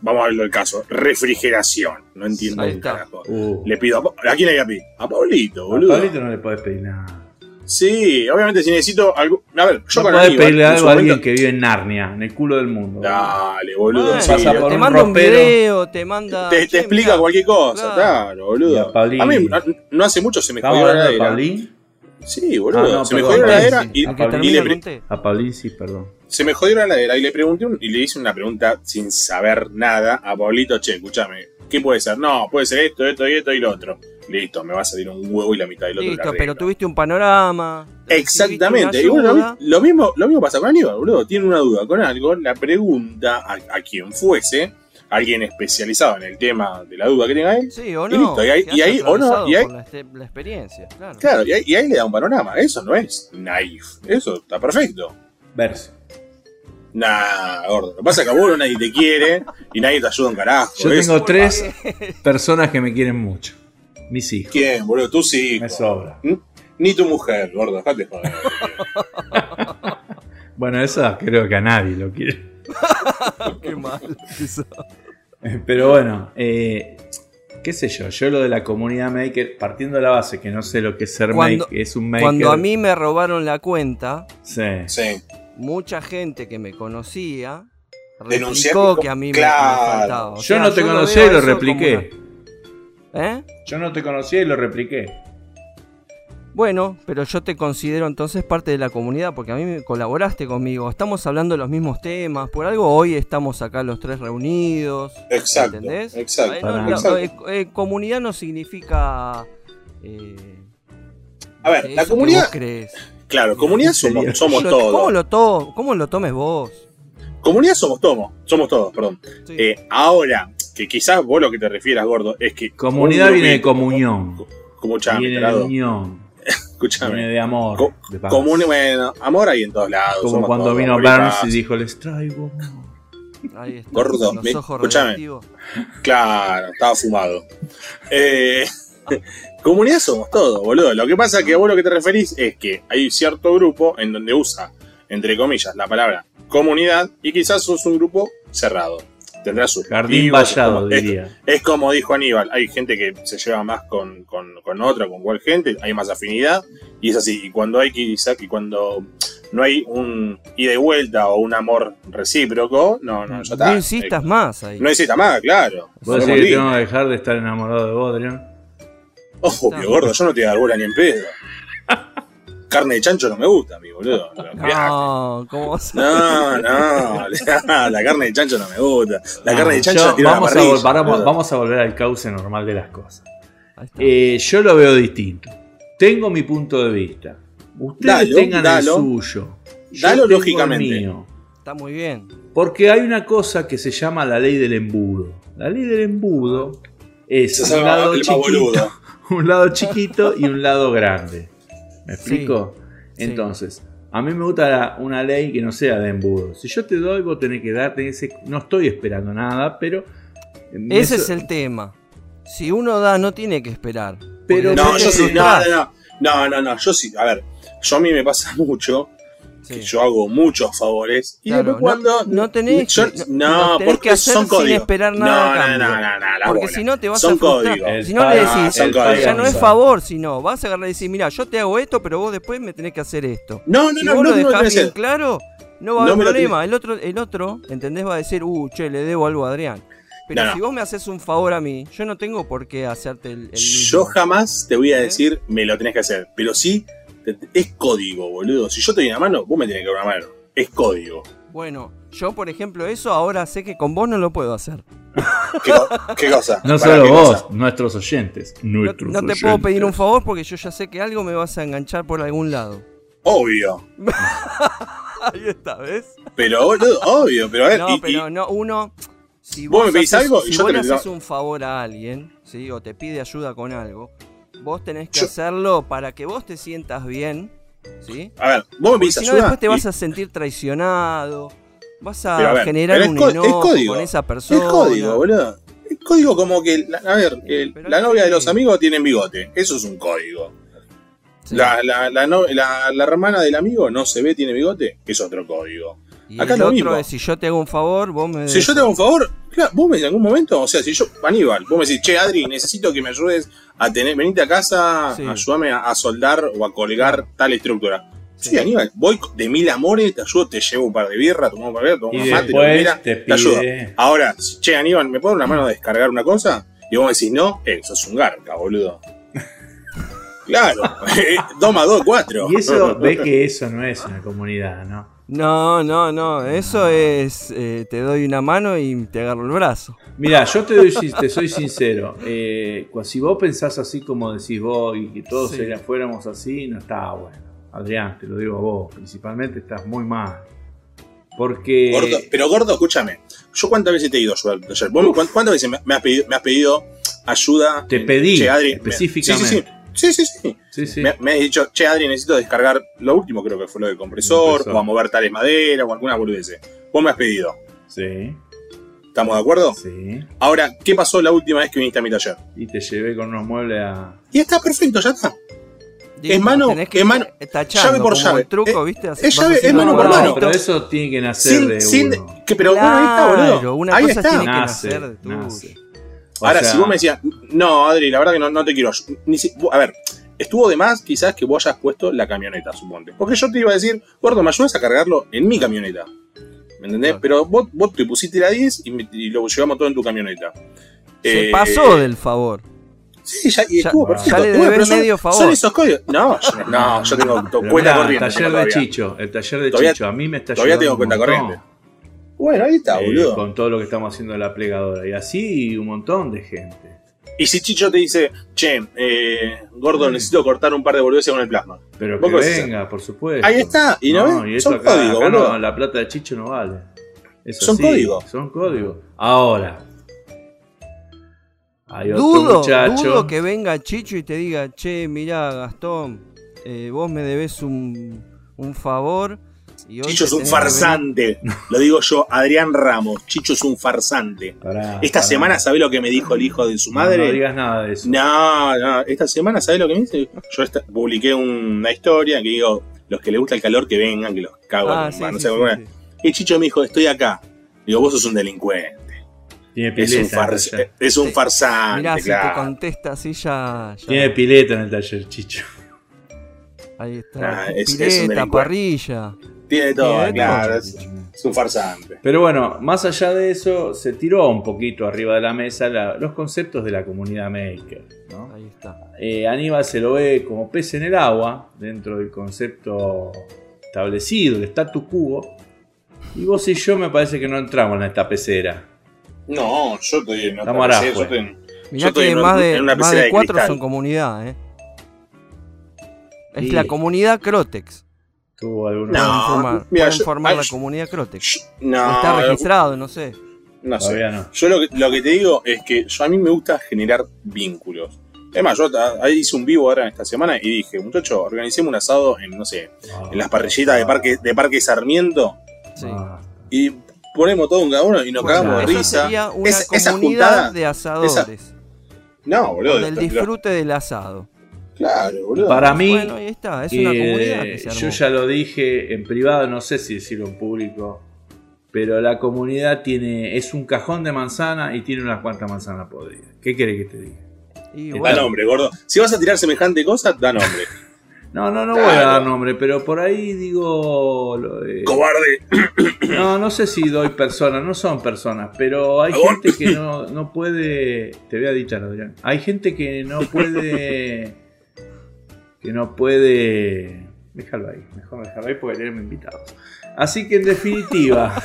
vamos a verlo el caso, refrigeración, no entiendo Ahí un está. carajo. Uh, Le pido a, ¿a quién le voy a pedir? A Pablito, a boludo. Pablito no le podés pedir nada. Sí, obviamente si necesito algo, a ver, yo no con podés Aníbal, pedirle algo a alguien momento- que vive en Narnia, en el culo del mundo. Dale, boludo, pasa por te un manda un video, te manda. te, explica mirá, cualquier cosa, claro. boludo. a. A mí no, hace mucho se me ¿Estamos jodió la heladera. Sí, boludo, Ah, no, se me jodió la heladera sí. y, El A Pablín y le. A Pablín sí, perdón. se me jodió la heladera y le pregunté un- y le hice una pregunta sin saber nada a Pablito, che, escúchame, ¿qué puede ser? No, puede ser esto, esto y esto y lo otro. Listo, me va a salir un huevo y la mitad del otro. Listo, pero tuviste un panorama. Exactamente. Y bueno, lo mismo, lo mismo pasa con Aníbal, boludo. Tiene una duda con algo, la pregunta a, a quien fuese, alguien especializado en el tema de la duda que tenga él. Sí, o Y no. listo, y ahí- y ahí, o no, y ahí- La, este- la experiencia, claro. Claro, y ahí, y ahí le da un panorama. Eso no es naif. Eso está perfecto. Verse. Nah, gordo. Lo que pasa es que a vos nadie te quiere y nadie te ayuda un carajo. Yo Eso tengo es tres personas que me quieren mucho. Mis hijos. ¿Quién, boludo? Tú sí. Me sobra. Ni tu mujer, gordo. Dejate joder. Bueno, eso creo que a nadie lo quiere. Qué mal. eso. Pero bueno, eh, qué sé yo, yo lo de la comunidad maker, partiendo de la base que no sé lo que es ser Cuando- maker, es un maker. Cuando a mí me robaron la cuenta, Sí. Sí. mucha gente que me conocía replicó que- que a mí me- claro. me, faltaba. O Yo no te lo conocía y lo repliqué. ¿Eh? Yo no te conocía y lo repliqué. Bueno, pero yo te considero entonces parte de la comunidad porque a mí me colaboraste conmigo. Estamos hablando de los mismos temas. Por algo hoy estamos acá los tres reunidos. Exacto. ¿Entendés? Exacto. Ay, no, Para- la- exacto. eh, eh, comunidad no significa. eh, A ver, la comunidad. crees. Claro, comunidad somos, todos. ¿Cómo lo, to ¿Cómo lo tomes vos? Comunidad somos todos. Somos todos, perdón. Sí. Eh, ahora, que quizás vos lo que te refieras, gordo, es que. Comunidad un viene de comunión. Como chame, Viene de unión. Escúchame. Viene de amor. Co- de paz. Común, bueno, amor hay en todos lados. Como cuando todos, vino y Burns y dijo, les traigo amor". Ahí está. Gordo, los me- ojos escuchame. radioactivos. Claro, estaba fumado. Eh, comunidad somos todos, boludo. Lo que pasa es que a vos lo que te referís es que hay cierto grupo en donde usa, entre comillas, la palabra comunidad y quizás sos un grupo cerrado. Tendrá su Jardín vallado, diría. Es como dijo Aníbal, hay gente que se lleva más con, con, con otra, con cual gente, hay más afinidad, y es así. Y cuando hay quizá, y cuando no hay un ida y vuelta o un amor recíproco, no, no, ya está. No insistas más ahí. No insista más, claro. ¿Vos decís que tengo que dejar de estar enamorado de vos, Adrián? Obvio, gordo, yo no te voy a dar bola ni en pedo. Carne de chancho no me gusta, a mí, boludo. No, ¿cómo vas a- No, no, la carne de chancho no me gusta. La carne de chancho Yo- la tiro a la vamos, a vamos volver al cauce normal de las cosas. Eh, yo lo veo distinto. Tengo mi punto de vista. Ustedes Dalo, tengan dalo. el suyo. Yo Dalo tengo el lógicamente. mío. Está muy bien. Porque hay una cosa que se llama la ley del embudo. La ley del embudo es un lado, chiquito, un lado chiquito y un lado grande. ¿Me explico? sí. Entonces, a mí me gusta la- una ley que no sea de embudo. Si yo te doy, vos tenés que dar, tenés que- no estoy esperando nada, pero... Ese eso- es el tema. Si uno da, no tiene que esperar. Pero No, yo sí, no, frustrás. no, no, no, no, no, yo sí, a ver, yo a mí me pasa mucho Sí. que yo hago muchos favores. Y Claro, después cuando. no, no tenés, yo- que, no, tenés porque que hacer son sin esperar No, nada no, no, no, no, la Porque si no te vas Son a frustrar. Si no le decís, ya no es favor, sino vas a agarrar y decir, mira, yo te hago esto, pero vos después me tenés que hacer esto. No, no, Si no, vos no, lo no, dejás no, bien no, claro, no va a No haber problema. El otro, el otro, ¿entendés? Va a decir, uh, che, le debo algo a Adrián. Pero No, no. si vos me haces un favor a mí, yo no tengo por qué hacerte el, el Yo jamás te voy a ¿Eh? decir, me lo tenés que hacer. Pero sí, es código, boludo. Si yo te doy una mano, vos me tenés que dar una mano. Es código. Bueno, yo por ejemplo eso ahora sé que con vos no lo puedo hacer. ¿Qué, co- qué cosa? No ¿Para solo vos, cosa? nuestros oyentes. No, Nuestros no te puedo pedir un favor porque yo ya sé que algo me vas a enganchar por algún lado. Obvio. Ahí está, ¿ves? Pero, boludo, obvio. Pero a ver, No, y- y- pero no, uno. Si Vos me pedís haces- algo si yo vos te le haces un favor a alguien, ¿sí? O te pide ayuda con algo, vos tenés que Yo- hacerlo para que vos te sientas bien, ¿sí? a ver, vos me si no, después te y- vas a sentir traicionado, vas a, Pero a ver, generar es un es enojo con esa Es persona. código, boludo. Es código como que, a ver, el- pero la es novia de los amigos tiene bigote. Eso es un código. Sí. La, la, la, no- la- la hermana del amigo no se ve, tiene bigote. Es otro código. Y acá el lo otro mismo. es, si yo te hago un favor, vos me... Si yo te hago un favor, claro, vos me en algún momento, o sea, si yo, Aníbal, vos me decís, che, Adri, necesito que me ayudes a tener, venite a casa, Sí. ayúdame a, a soldar o a colgar tal estructura. Sí, Sí. Aníbal, voy de mil amores, te ayudo, te llevo un par de birra, tomamos un par de birra, tomamos mate, te te ayudo. Ahora, che, Aníbal, ¿me puedo dar una mano a descargar una cosa? Y vos me decís, no, eh, sos un garca, boludo. Claro, dos más dos, cuatro. Y eso, ve que eso no es una comunidad, ¿no? No, no, no, eso es, eh, te doy una mano y te agarro el brazo. Mira, yo te, doy, te soy sincero. eh, si vos pensás así como decís vos y que todos Sí. fuéramos así, no está bueno. Adrián, te lo digo a vos. Principalmente estás muy mal. Porque. Gordo, pero gordo, escúchame. ¿Yo cuántas veces te he ido a ayudar ayer? ¿Vos me- cuán- ¿Cuántas veces me, has pedido, me has pedido ayuda? Te pedí, Che, Adri, me- específicamente. Sí, sí, sí. Sí, sí, sí. Sí, sí. Me, me has dicho, che, Adri, necesito descargar lo último, creo que fue lo del compresor, Compresor. o a mover tales maderas, o alguna boludez. Vos me has pedido. Sí, ¿Estamos de acuerdo? sí. Ahora, ¿qué pasó la última vez que viniste a mi taller? Y te llevé con unos muebles a. Y está perfecto, ya está. Digo, mano, que es mano, tachando llave por llave. el truco, Eh, ¿viste? es llave- es mano por mano. pero eso tiene que nacer Sin, de sin, uno. que, pero bueno, ahí está, boludo. Claro, una ahí cosa está. tiene que Nace, nacer de tuyo. nace. O Ahora, sea, si vos me decías, no, Adri, la verdad que no, no te quiero. Ni si- a ver, estuvo de más quizás que vos hayas puesto la camioneta, suponte. Porque yo te iba a decir, gordo, ¿me ayudas a cargarlo en mi camioneta? ¿Me entendés? Claro. Pero vos, vos te pusiste la 10 y, me- y lo llevamos todo en tu camioneta. Se Eh, pasó del favor. Sí, ya, y Ya- estuvo ya perfecto. Bueno, pero son- medio favor. Son esos códigos. No, yo, no, yo tengo cuenta mirá, corriente. El taller de todavía. Chicho, el taller de Todavía- Chicho, a mí me está todavía tengo cuenta montón. corriente. Bueno, ahí está, Eh, boludo. con todo lo que estamos haciendo de la plegadora. Y así un montón de gente. Y si Chicho te dice, che, eh, gordo, necesito cortar un par de boludeces con el plasma. Pero que venga, por supuesto. Ahí está, y no, ves? y eso son acá, códigos, acá no, la plata de Chicho no vale. Son así, códigos. Son códigos. Ahora. Hay otro Dudo, muchacho. dudo que venga Chicho y te diga, che, mirá, Gastón, eh, vos me debes un, un favor. Y Chicho es un tenés que venir". farsante. Lo digo yo, Adrián Ramos. Chicho es un farsante. Pará, Esta pará. semana, ¿sabés lo que me dijo el hijo de su No, No, madre? digas nada de eso. No, no, esta semana, ¿sabés lo que me dice? Yo esta- publiqué una historia que digo, los que les gusta el calor que vengan, que los cago Ah, sí, no sí, sé sí, es. Y Chicho me dijo, estoy acá. Digo, vos sos un delincuente. Tiene Es pileta. un, en el fars- taller. es un farsante, Mirá, si te claro. contesta así ya. ya- Tiene pileta en el taller, Chicho. Ahí está. Ah, es- es un Pileta, delincuente. parrilla. Tiene todo, Tiene claro. todo. Es, es un farsante. Pero bueno, más allá de eso, se tiró un poquito arriba de la mesa la- los conceptos de la comunidad maker. ¿no? Ahí está. Eh, Aníbal se lo ve como pez en el agua, dentro del concepto establecido, el statu quo. Y vos y yo me parece que no entramos en esta pecera. No, yo estoy en otra Estamos ahora, pecera, yo estoy en- Mirá Yo estoy que en más una- de, en una más pecera de cuatro son comunidad, ¿eh? Es la comunidad Crotex. Tuvo algunos. No, pueden formar, mira, pueden yo- formar ay, la comunidad O No, está registrado, no sé. no sé. Todavía no. Yo lo que, lo que te digo es que yo, a mí me gusta generar vínculos. Es más, yo ahí hice un vivo ahora esta semana y dije, muchacho, organicemos un asado en, no sé, en las parrillitas de Parque, de Parque Sarmiento Sí. Ah, y ponemos todo un cada uno y nos Bueno, cagamos de eso risa. sería una Es- esa comunidad juntada- de asadores. No, boludo. Con el lo- disfrute del asado. Claro, boludo. Para mí, Bueno, ahí está, es una eh, comunidad que se armó. yo ya lo dije en privado, no sé si decirlo en público, pero la comunidad tiene es un cajón de manzana y tiene unas cuantas manzanas podridas. ¿Qué querés que te diga? Y Da nombre, gordo. Si vas a tirar semejante cosa, da nombre. No, no, no voy a dar nombre, pero por ahí digo... lo- eh, Cobarde. No, no sé si doy personas, no son personas, pero hay gente que no, no puede. Te voy a dichar, Adrián. Hay gente que no puede. Que no puede. Déjalo ahí, mejor dejarlo ahí porque tenemos invitados. Así que en definitiva,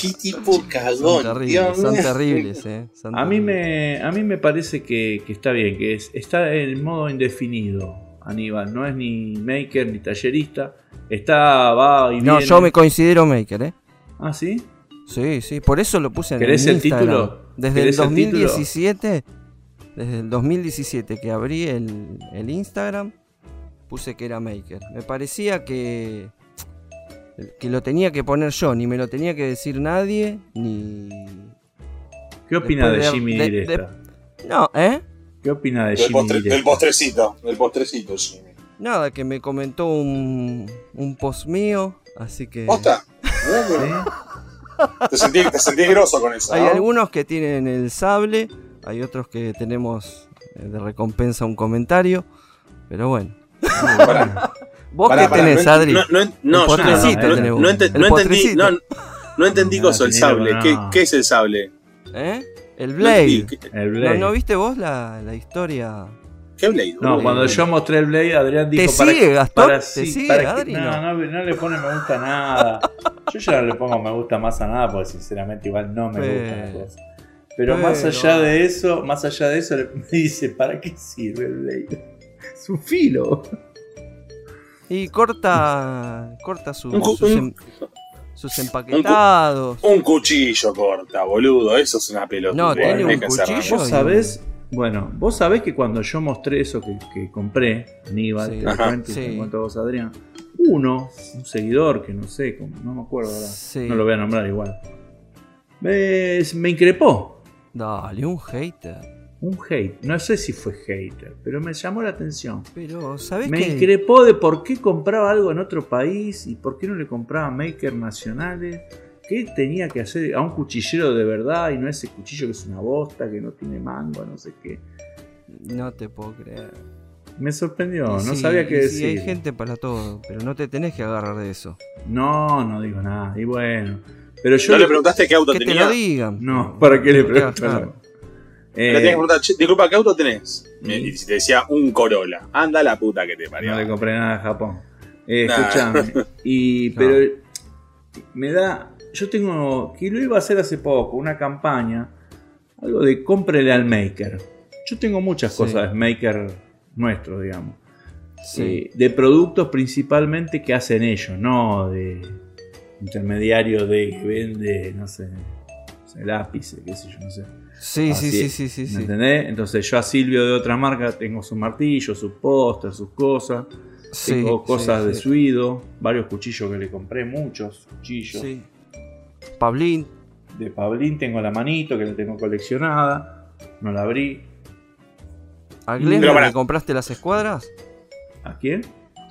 Qué tipo son cagón. terribles, Dios son terribles, eh. son a mí terribles. me, a mí me parece que, que está bien, que es, está en modo indefinido, Aníbal. No es ni maker ni tallerista. Está, va y No, viene. yo me considero maker, eh. Ah, sí. Sí, sí, por eso lo puse en ¿Querés el Instagram. título? Desde el ¿Querés el título? 2017, desde el 2017 que abrí el, el Instagram, puse que era maker. Me parecía que que lo tenía que poner yo, ni me lo tenía que decir nadie, ni ¿Qué opina de, Jimmy de- no, ¿eh? ¿Qué opina de Del, Jimmy postre- del postrecito. Del postrecito, Jimmy. Nada, que me comentó un, un post mío, así que ¿Posta? ¿Sí? Te sentí, te sentí groso con eso. hay ¿no? algunos que tienen el sable, hay otros que tenemos eh, de recompensa un comentario, pero bueno. ¿Vos qué pará, tenés, no, Adri? No, no, no, yo no, tenés no, no ente- no entendí, no, no entendí No, coso, el sable. no. ¿Qué, ¿Qué es el sable? ¿Eh? El No Blade. entendí. ¿Qué, El ¿No, Blade. ¿No No, viste vos la, la historia? qué Blade? boludo? cuando yo mostré el Blade, Adrián dijo ¿Te para sigue, Gastón? para- ¿Te sí, sigue, para que- Adri? No, No. no, no le pone me gusta nada. Yo ya no le pongo me gusta más a nada porque sinceramente igual no me Pero- gusta la cosa. Pero, más allá de eso, más allá de eso, me dice, ¿para qué sirve el Blade? Su filo. Y corta corta su- Un cu- sus, un- em- sus empaquetados. Un cuchillo corta, boludo. Eso es una pelota. No, tiene un cuchillo. Vos sabés, bueno, vos sabés que cuando yo mostré eso que, que compré, Aníbal, Sí. te Sí. a vos, Adrián, uno, un seguidor que no sé, no me acuerdo ahora, Sí. no lo voy a nombrar igual, me, me increpó. Dale, un hater. Un hate, no sé si fue hater, pero me llamó la atención. Pero, ¿sabés Me increpó de por qué compraba algo en otro país y por qué no le compraba makers nacionales. ¿Qué tenía que hacer a un cuchillero de verdad y no ese cuchillo que es una bosta, que no tiene mango, no sé qué? No te puedo creer. Me sorprendió, no Sí, sabía qué decir. Sí, hay gente para todo, pero no te tenés que agarrar de eso. No, no digo nada. Y bueno, pero yo ¿No le preguntaste qué auto Que te tenía? lo digan. No, ¿para qué le claro. Eh, Le que preguntar, "Che, disculpa, ¿qué auto tenés? Y si te decía un Corolla. Anda la puta que te parió. no le compré nada a Japón. Eh, Nah. escuchame. Y, No. pero me da. Yo tengo. Que lo iba a hacer hace poco, una campaña. Algo de cómprele al maker. Yo tengo muchas Sí. cosas de maker nuestro, digamos. Sí. Eh, de productos principalmente que hacen ellos, no de intermediario de que vende, no sé, no sé, lápices, qué sé yo, no sé. Sí, sí, Así sí, sí, sí, ¿Me sí. entendés? Entonces yo a Silvio de otra marca tengo su martillo, sus póster, sus cosas. Sí, tengo sí, cosas de sí. Suido, varios cuchillos que le compré, muchos cuchillos. Sí. Pablín, De Pablín tengo la manito que la tengo coleccionada, no la abrí. ¿a Glesner le compraste las escuadras? ¿A quién?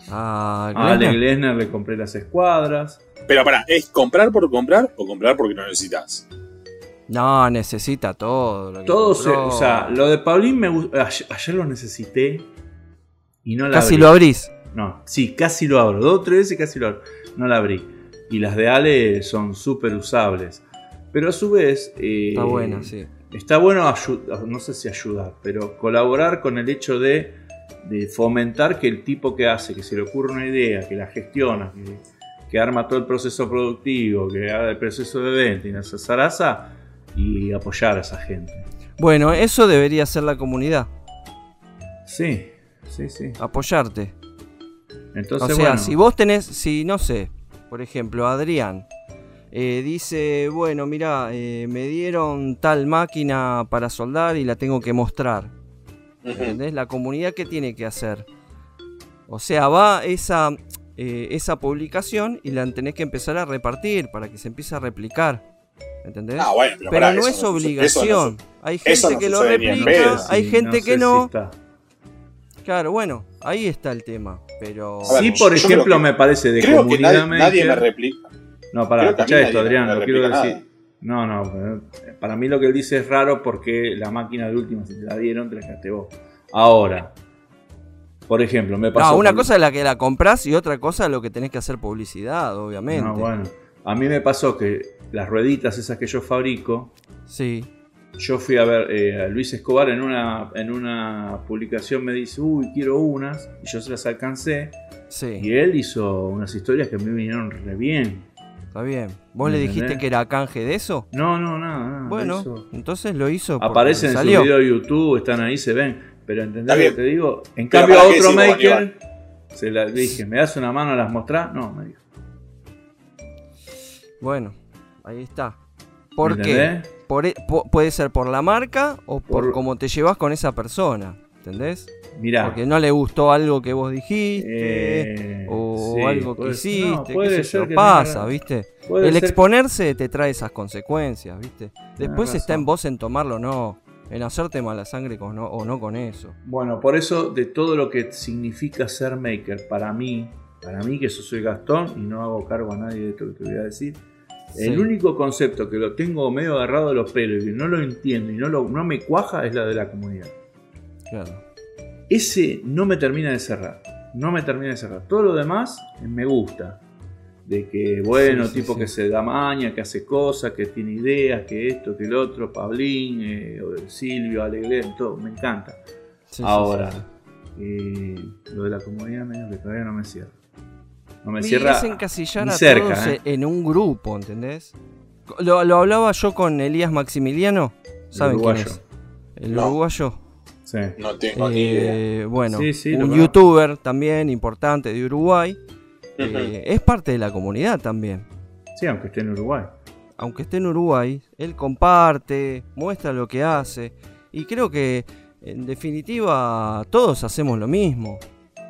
¿A A Ale? Glesner le compré las escuadras. Pero pará, ¿es comprar por comprar o comprar porque no necesitas? No, necesita todo. lo que Todo se- o sea, lo de Pablín me. Ayer, ayer lo necesité y no la Casi abrí. lo abrís. No, sí, casi lo abro. Dos o tres veces casi lo abro. No la abrí. Y las de Ale son súper usables. Pero a su vez. eh, Está buena, sí. Está bueno, no sé si ayudar, pero colaborar con el hecho de, de fomentar que el tipo que hace, que se le ocurre una idea, que la gestiona, que, que arma todo el proceso productivo, que haga el proceso de venta y zaraza, y apoyar a esa gente. Bueno, eso debería ser la comunidad. Sí, sí, sí. Apoyarte. Entonces, o sea, bueno, si vos tenés, si no sé, por ejemplo, Adrián eh, dice, bueno, mira, eh, me dieron tal máquina para soldar y la tengo que mostrar. ¿Entendés? La comunidad que tiene que hacer. O sea, va esa, eh, esa publicación y la tenés que empezar a repartir para que se empiece a replicar. ¿Entendés? Ah, bueno, pero, no es sucede- eso no obligación. hay gente no que lo replica, hay sí, gente que no. Claro, bueno, ahí está el tema. Pero. Ver, Sí, por ejemplo, que- me parece de Creo que nadie, nadie me replica. No, para escuchar esto, Adrián, lo quiero decir. nada. No, no, para mí lo que él dice es raro porque la máquina de última, si te la dieron, te la dejaste vos. Ahora, por ejemplo, me pasó. No, una con- cosa es la que la compras y otra cosa es lo que tenés que hacer publicidad, obviamente. No, bueno, a mí me pasó que las rueditas esas que yo fabrico, Sí. yo fui a ver eh, a Luis Escobar en una, en una publicación, me dice, uy, quiero unas, y yo se las alcancé, Sí, y él hizo unas historias que a mí me vinieron re bien. está bien. ¿Vos le ¿Entendés? dijiste que era canje de eso? No, no, nada, nada. Bueno, entonces lo hizo. Aparecen en su video de YouTube, están ahí, se ven. Pero ¿entendés lo que te digo? En Pero cambio ¿para a otro decimos, maker, se la le dije, ¿me das una mano a las mostrar? No, me dijo. Bueno, ahí está. ¿Por ¿Me qué? Por e- puede ser por la marca o por, Por- cómo te llevas con esa persona. ¿Entendés? Mirá. Porque no le gustó algo que vos dijiste. eh, o sí, algo que puede- hiciste, no, qué puede sé ser que pasa, tenga- ¿viste? puede El ser- exponerse te trae esas consecuencias, ¿viste? Después está en vos en tomarlo o no, en hacerte mala sangre con, no- o no con eso. Bueno, por eso, de todo lo que significa ser maker, para mí, para mí que yo soy Gastón y no hago cargo a nadie de esto que te voy a decir, Sí. el único concepto que lo tengo medio agarrado de los pelos y no lo entiendo y no, lo, no me cuaja es la de la comunidad. Claro. ese no me termina de cerrar. No me termina de cerrar. Todo lo demás me gusta. De que, bueno, Sí, sí, tipo sí. que se da maña, que hace cosas, que tiene ideas, que esto, que el otro, Pablín, eh, Silvio, Alegre, todo, me encanta. Ahora, sí. eh, lo de la comunidad medio que todavía no me cierra. No me Y cierra. es encasillar ni a cerca, todos ¿eh? en un grupo, ¿entendés? Lo, lo hablaba yo con Elías Maximiliano. ¿Saben quién uruguayo. es? El No. uruguayo. Sí. No tengo ni idea. Eh, bueno, Sí, sí, lo un youtuber también importante de Uruguay. Eh, es parte de la comunidad también. Sí, aunque esté en Uruguay. Aunque esté en Uruguay, él comparte, muestra lo que hace. Y creo que, en definitiva, todos hacemos lo mismo.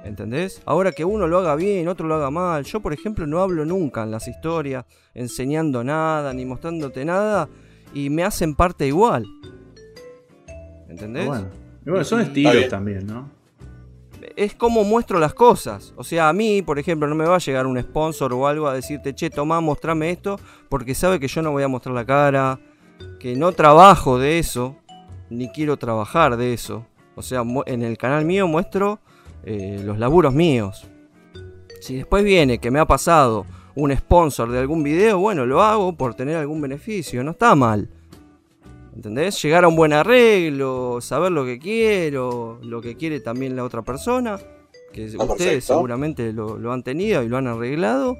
¿Entendés? Ahora que uno lo haga bien, otro lo haga mal. Yo, por ejemplo, no hablo nunca en las historias, enseñando nada, ni mostrándote nada. Y me hacen parte igual. ¿Entendés? Bueno, Y bueno, son Y- estilos también, ¿no? Es como muestro las cosas. O sea, a mí, por ejemplo, no me va a llegar un sponsor o algo a decirte, che, toma, mostrame esto, porque sabe que yo no voy a mostrar la cara, que no trabajo de eso, ni quiero trabajar de eso. O sea, en el canal mío muestro eh, los laburos míos. Si después viene que me ha pasado un sponsor de algún video, bueno, lo hago por tener algún beneficio, no está mal. ¿Entendés? Llegar a un buen arreglo, saber lo que quiero, lo que quiere también la otra persona, que Está ustedes perfecto. seguramente lo, lo han tenido y lo han arreglado,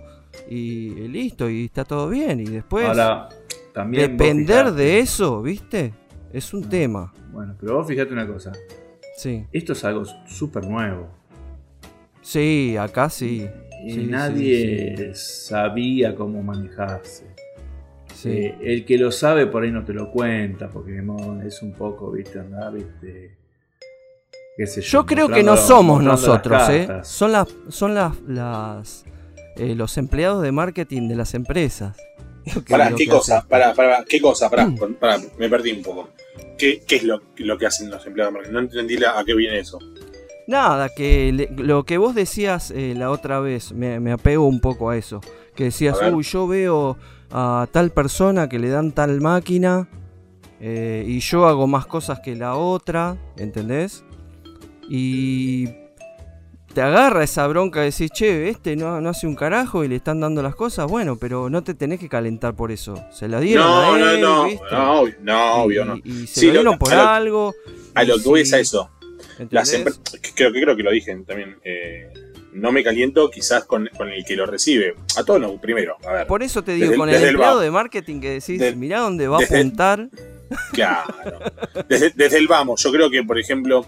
y listo, y está todo bien. Y después, Ahora, también. vos depender fijate- de eso, ¿viste? Es un tema. Bueno, pero vos fíjate una cosa. Sí. Esto es algo súper nuevo. Sí, acá sí. Y Sí, nadie sabía cómo manejarse. Sí. Eh, el que lo sabe por ahí no te lo cuenta, porque es un poco, viste, andar, viste. qué sé Yo creo que no somos nosotros, ¿eh? Son las, son las, las eh, los empleados de marketing de las empresas. Pará, ¿qué cosa? Pará, pará, ¿qué cosa? Pará, Mm. me perdí un poco. ¿Qué, qué es lo, lo que hacen los empleados de marketing? No entendí la- a qué viene eso. Nada, que le- lo que vos decías eh, la otra vez, me, me apego un poco a eso. Que decías, uy, yo veo a tal persona que le dan tal máquina eh, y yo hago más cosas que la otra, ¿entendés? Y te agarra esa bronca de decir, che, este no, no hace un carajo y le están dando las cosas, bueno, pero no te tenés que calentar por eso. Se la dieron No, a no, él, no, ¿viste? no, obvio, no, obvio, y, no. y se Sí, lo lo- dieron por a lo- algo. A y lo que voy es a eso. Las creo que creo que lo dije también. eh, no me caliento quizás con, con el que lo recibe. A todos no, primero. A ver, Por eso te digo, Desde el- con el el empleado vamos. de marketing que decís, De- mirá dónde va a apuntar. claro. Desde, desde el vamos, yo creo que, por ejemplo,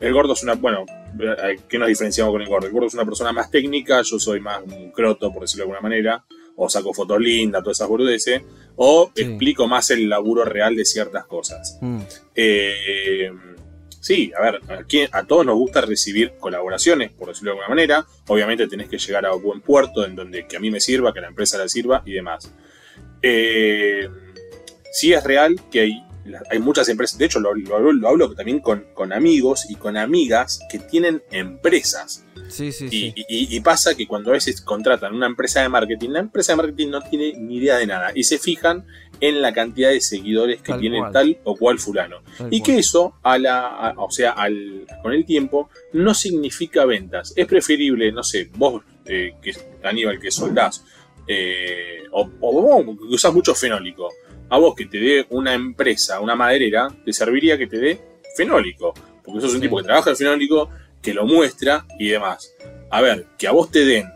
el gordo es una. Bueno, eh, ¿qué nos diferenciamos con el gordo? El gordo es una persona más técnica, yo soy más un croto, por decirlo de alguna manera. O saco fotos lindas, todas esas boludeces. O Sí. explico más el laburo real de ciertas cosas. Mm, Eh, sí, a ver, a, quién- a todos nos gusta recibir colaboraciones, por decirlo de alguna manera. Obviamente tenés que llegar a buen puerto en donde que a mí me sirva, que a la empresa le sirva y demás. Eh, sí es real que hay hay muchas empresas, de hecho lo, lo hablo- lo hablo también con, con amigos y con amigas que tienen empresas. Sí, sí, Y, sí. y- y pasa que cuando a veces contratan una empresa de marketing, la empresa de marketing no tiene ni idea de nada y se fijan en la cantidad de seguidores que Tal tiene cual. tal o cual fulano. tal Y cual. que eso, a la, a- o sea, al, con el tiempo, no significa ventas. Es preferible, no sé, vos, eh, que Aníbal, que soldás, eh, o, o vos que usás mucho fenólico, a vos que te dé una empresa, una maderera, te serviría que te dé fenólico. Porque sos un Sí. tipo que trabaja el fenólico, que lo muestra y demás. A ver, que a vos te den,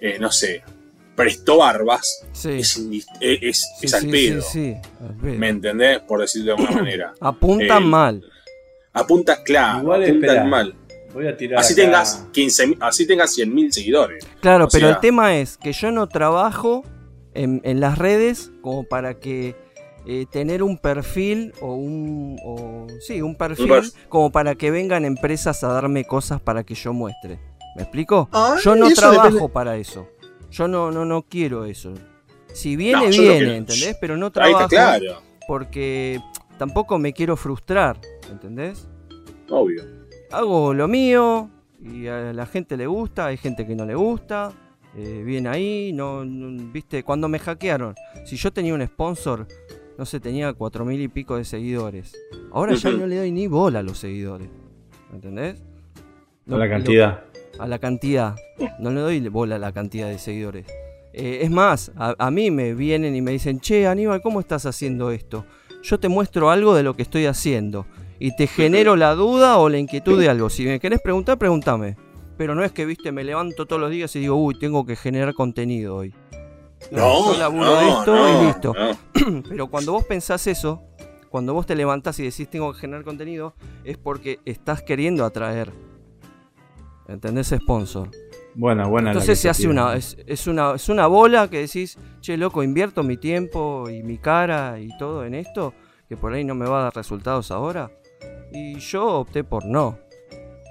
eh, no sé, presto barbas, Sí. es, eh, es, Sí, es al sí, pedo. sí, sí, al pedo. ¿Me entendés? Por decirlo de alguna manera. Apuntan Eh, mal. Apunta claro, Igual, apunta espera. mal. Voy a tirar. Así acá- tengas 15, así tengas 100.000 seguidores. Claro, o pero sea- el tema es que yo no trabajo en, en las redes como para que eh, tener un perfil o un o, sí un perfil perf- como para que vengan empresas a darme cosas para que yo muestre. ¿Me explico? Ah, yo no trabajo depende- para eso. Yo no no no quiero eso. Si viene No, lo viene. ¿entendés? Pero no Ahí trabajo está claro, porque tampoco me quiero frustrar, ¿entendés? obvio. hago lo mío y a la gente le gusta, hay gente que no le gusta, eh, bien ahí, no, no- viste, cuando me hackearon, si yo tenía un sponsor, no sé, tenía cuatro mil y pico de seguidores, ahora ya no le doy ni bola a los seguidores, ¿entendés? A la Lo- cantidad. A la cantidad. No le doy bola a la cantidad de seguidores. Eh, es más, a, a mí me vienen y me dicen, che, Aníbal, ¿cómo estás haciendo esto? Yo te muestro algo de lo que estoy haciendo. Y te genero la duda o la inquietud de algo. Si me querés preguntar, pregúntame. Pero no es que, viste, me levanto todos los días y digo, uy, tengo que generar contenido hoy. No, yo laburo no, de esto no, y listo. no. Pero cuando vos pensás eso, cuando vos te levantás y decís tengo que generar contenido, es porque estás queriendo atraer. ¿Entendés? Sponsor. Buena. la Entonces se hace una es, es una es una bola que decís, che loco, invierto mi tiempo y mi cara y todo en esto, que por ahí no me va a dar resultados ahora. Y yo opté por no.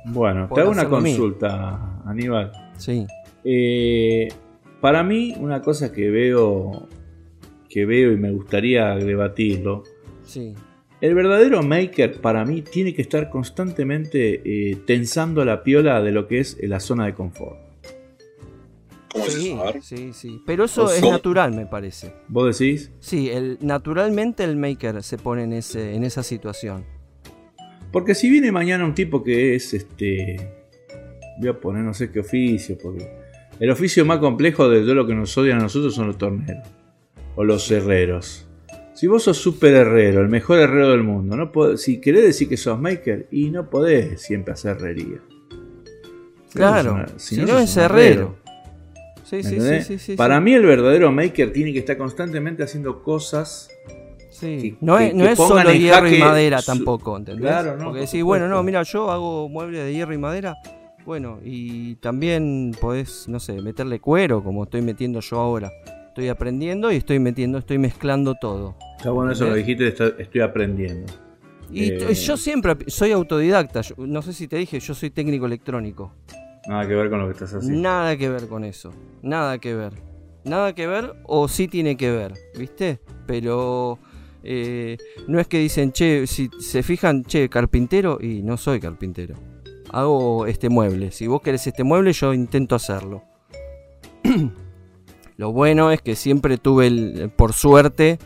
Bueno, por te hago una consulta, Aníbal. Sí. Eh, para mí, una cosa que veo, que veo y me gustaría debatirlo, Sí. El verdadero maker para mí tiene que estar constantemente eh, tensando la piola de lo que es la zona de confort. ¿Cómo es Sí, sí, sí. Pero eso es natural, me parece. ¿Vos decís? Sí, el, naturalmente el maker se pone en, ese, en esa situación. Porque si viene mañana un tipo que es este. Voy a poner no sé qué oficio, porque. El oficio más complejo de todo lo que nos odian a nosotros son los torneros. O los herreros. Si vos sos super herrero, el mejor herrero del mundo, no podés- si querés decir que sos maker, y no podés siempre hacer herrería. Claro, una- si no es herrero. Sí, ¿me sí, sí, sí, sí, Para mí el verdadero maker tiene que estar constantemente haciendo cosas Sí. que- no que- es, no que es pongan solo hierro y madera su- tampoco, ¿entendés? Claro, no, Porque por decís, bueno, no, mira, yo hago muebles de hierro y madera. Bueno, y también podés, no sé, meterle cuero, como estoy metiendo yo ahora. Estoy aprendiendo y estoy metiendo, estoy mezclando todo. Está bueno eso lo dijiste, está- estoy aprendiendo. Y Eh. yo siempre soy autodidacta. yo- no sé si te dije, yo soy técnico electrónico. Nada que ver con lo que estás haciendo. Nada que ver con eso. Nada que ver. Nada que ver o sí tiene que ver, ¿viste? Pero eh, no es que dicen, che, si se fijan, che, carpintero, y no soy carpintero. Hago este mueble. Si vos querés este mueble, yo intento hacerlo. Lo bueno es que siempre tuve, el, por suerte,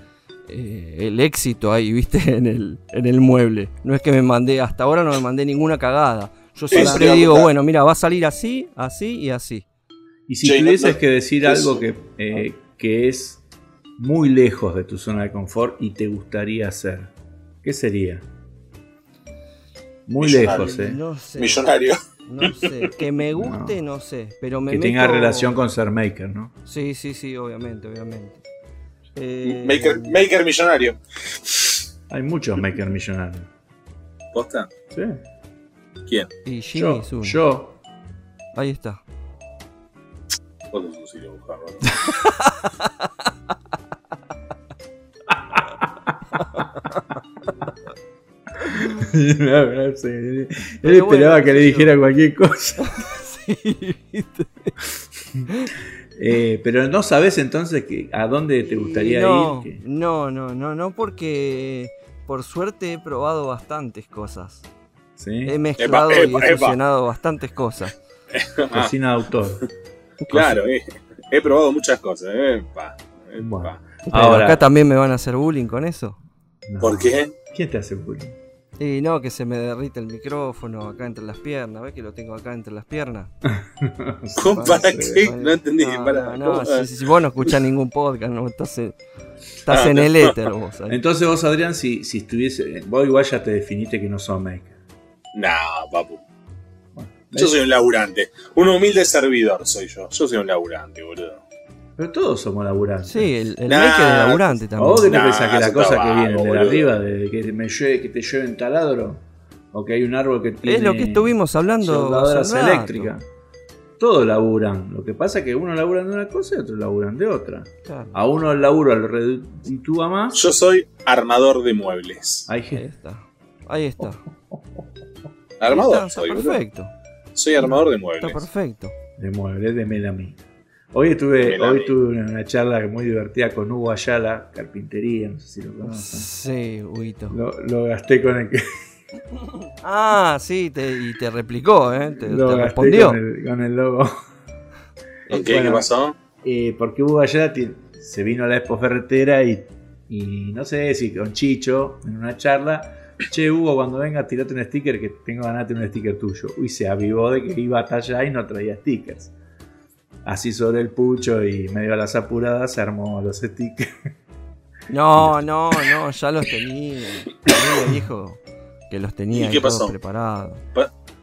eh, el éxito ahí, ¿viste? En el, en el mueble. No es que me mandé, hasta ahora no me mandé ninguna cagada. Yo siempre digo, bueno, mira, va a salir así, así y así. Y si tuvieses no- que decir algo que, eh, que es muy lejos de tu zona de confort y te gustaría hacer, ¿qué sería? Muy Millonario. lejos, ¿eh? No sé. Millonario. No sé. Que me guste, no, sé. Pero me que tenga relación con ser maker, ¿no? Sí, sí, sí, obviamente, obviamente. Eh, Maker, maker millonario. Hay muchos maker millonarios. ¿Posta? ¿Sí? ¿Quién? Y Jimmy Yo, yo, Ahí está. Vos sos un Ciro Bujarro. No, no sé. Él Pero esperaba bueno, que le dijera cualquier cosa. Eh, pero no sabes entonces que, a dónde te gustaría no, ir. que- No, no, no, no, porque por suerte he probado bastantes cosas. ¿Sí? He mezclado Epa, y he fusionado bastantes cosas. Cocina de autor. Claro, eh, he probado muchas cosas. Epa, epa. Bueno. Pero Ahora- acá también me van a hacer bullying con eso. ¿Por qué? ¿Quién te hace bullying? Y no, que se me derrite el micrófono acá entre las piernas. ¿Ves que lo tengo acá entre las piernas? ¿Cómo? ¿Para qué? No entendí. No, para, no, no, si, si vos no escuchás ningún podcast, no, estás en, estás Ah, en no. el éter vos. ahí. Entonces vos, Adrián, si, si estuviese... Vos igual ya te definiste que no sos maker. No, papu. Bueno, Yo soy un laburante. Un humilde servidor soy yo. Yo soy un laburante, boludo. Pero todos somos laburantes. Sí, el, el Nah, maker es laburante ¿A también. vos qué te Nah, pensás que la cosa está que viene de arriba, de que, me llueve, que te llueven taladro? ¿O que hay un árbol que tiene Es lo que estuvimos hablando. soldadoras eléctricas? Todos laburan. Lo que pasa es que uno laburan de una cosa y otros laburan de otra. Claro, A uno el laburo lo reditúa más. Yo soy armador de muebles. Ahí está. Ahí está. Armador Está, está soy, perfecto. Soy armador de Está muebles. perfecto. de muebles de melamina. Hoy estuve, hoy tuve una charla muy divertida con Hugo Ayala, carpintería, no sé si lo conocen. Sí, Huguito. Lo, lo gasté con el que Ah, sí, te, y te replicó, ¿eh? Te, lo te gasté respondió. Con, el, con el logo. Ok, ¿Qué Bueno, pasó? Eh, porque Hugo Ayala se vino a la Expo Ferretera y, y no sé si con Chicho en una charla. Che, Hugo, cuando venga, tirate un sticker que tengo ganas de tener un sticker tuyo. Uy, se avivó de que iba hasta allá y no traía stickers. Así sobre el pucho y medio a las apuradas se armó los stickers. No, no, no, ya los tenía. A mí me dijo que los tenía ¿Y qué pasó? preparados.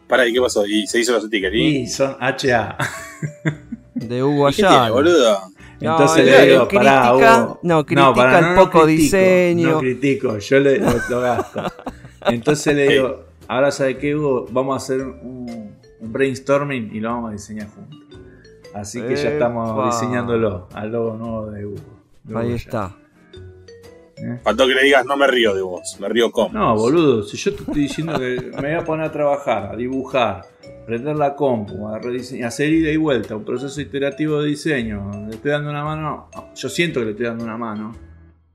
Pará, ¿y qué pasó? ¿Y se hizo los stickers? ¿Y? Y son HA. De Hugo ¿Y ¿Qué tiene, boludo? No, Entonces le digo, pará, critica- Hugo. no, critica pará, el poco critico, diseño. No critico, yo le, lo, lo gasto. Entonces le digo, ahora sabe qué, Hugo, vamos a hacer un, un brainstorming y lo vamos a diseñar juntos. Así que ya estamos diseñándolo al logo nuevo de Hugo. de Ahí Hugo está. ¿Eh? Faltó que le digas, no me río de vos, me río con. No, boludo, si yo te estoy diciendo que me voy a poner a trabajar, a dibujar, prender la compu, a rediseñar, hacer ida y vuelta, un proceso iterativo de diseño, le estoy dando una mano, yo siento que le estoy dando una mano.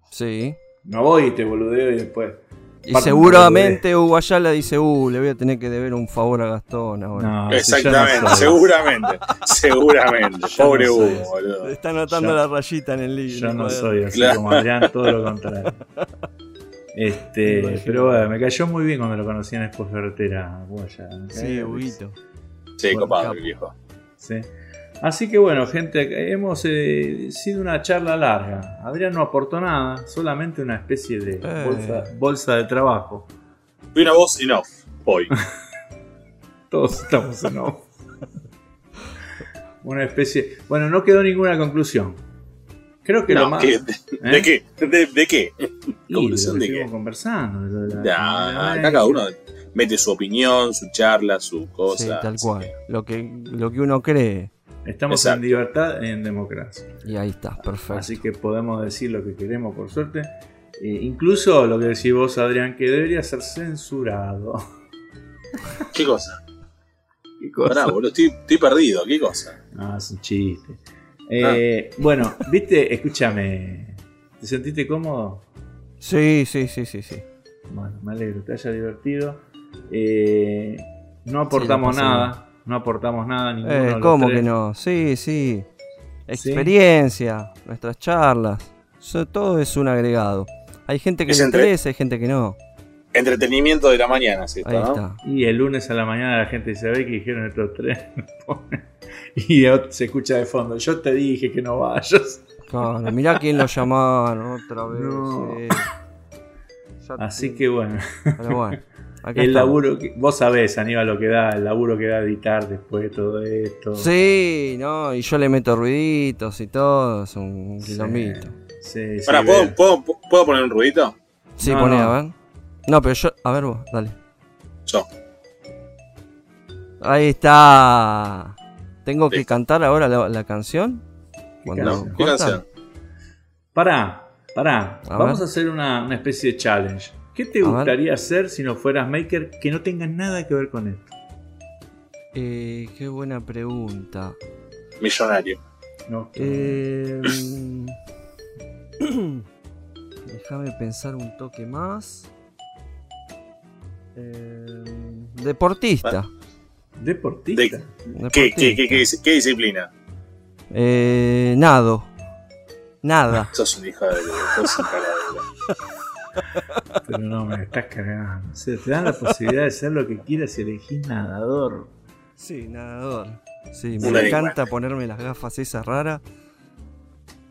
Sí. No voy y te boludeo y después. Y seguramente Hugo Ayala dice, uh, le voy a tener que deber un favor a Gastón ahora. No, Exactamente, no seguramente, seguramente. No Pobre soy Hugo, boludo. Está anotando la rayita en el libro. Yo no soy así Claro. como Adrián, todo lo contrario. Este, pero bueno, me cayó muy bien cuando lo conocí en Expo Ferretera. Sí, de Huguito. Sí, Bueno, copado el viejo. Sí. Así que bueno, gente, hemos eh, sido una charla larga. Adrián no aportó nada, solamente una especie de Eh. bolsa, bolsa de trabajo. Fui una voz enough hoy. Todos estamos en off. Una especie. Bueno, no quedó ninguna conclusión. Creo que lo No, más. ¿De, ¿Eh? de qué? ¿De, de qué? Y de conclusión lo que de qué? conversando. de lo de la- Ya, de la- acá cada uno mete su opinión, su charla, su Sí, cosa. tal cual. que- Lo que, lo que uno cree. Estamos Exacto. en libertad y en democracia. Y ahí está, perfecto. Así que podemos decir lo que queremos, por suerte. Eh, incluso lo que decís vos, Adrián, que debería ser censurado. ¿Qué cosa? ¿Qué cosa? Pará, boludo, estoy, estoy perdido. ¿Qué cosa? Ah, es un chiste. Eh, Bueno, viste, escúchame. ¿Te sentiste cómodo? Sí, sí, sí, sí, sí. Bueno, me alegro, te haya divertido. Eh, no aportamos Sí, nada. No aportamos nada. Ninguno Eh, ¿Cómo tres. que no? Sí, sí. Experiencia, nuestras charlas. Eso, todo es un agregado. Hay gente que Es le entre- interesa, hay gente que no. Entretenimiento de la mañana, ¿sí? Ahí ¿no? está. Y el lunes a la mañana la gente dice, ve que dijeron estos tres. y se escucha de fondo, yo te dije que no vayas. Claro, mirá quién lo llamaron otra vez. No. eh. Así te- que bueno, Pero bueno. acá el estamos. laburo, que, vos sabés, Aníbal, lo que da, el laburo que da editar después de todo esto. Sí, no, y yo le meto ruiditos y todo, es un Sí. quilombito. Sí, sí, Pará. ¿puedo, puedo, ¿puedo poner un ruidito? Sí, No, poné, no. a ver. No, pero yo, a ver vos, dale. Yo. Ahí está. ¿Tengo que cantar ahora la, la canción? Cuando canción? ¿Qué canción? Pará, pará. A Vamos ver. a hacer una, una especie de challenge. ¿Qué te A ver. gustaría hacer si no fueras maker que no tenga nada que ver con esto? Eh, qué buena pregunta. Millonario. No, Eh, Déjame pensar un toque más. Eh, deportista. Deportista. De- ¿Qué, qué, qué, qué, qué disciplina? Eh, nado. Nada. Sos un hijo de. Sos un. Pero no me estás cargando. O sea, te dan la posibilidad de ser lo que quieras y elegís nadador. Sí, nadador. Sí, Una me lengua. encanta ponerme las gafas esas raras.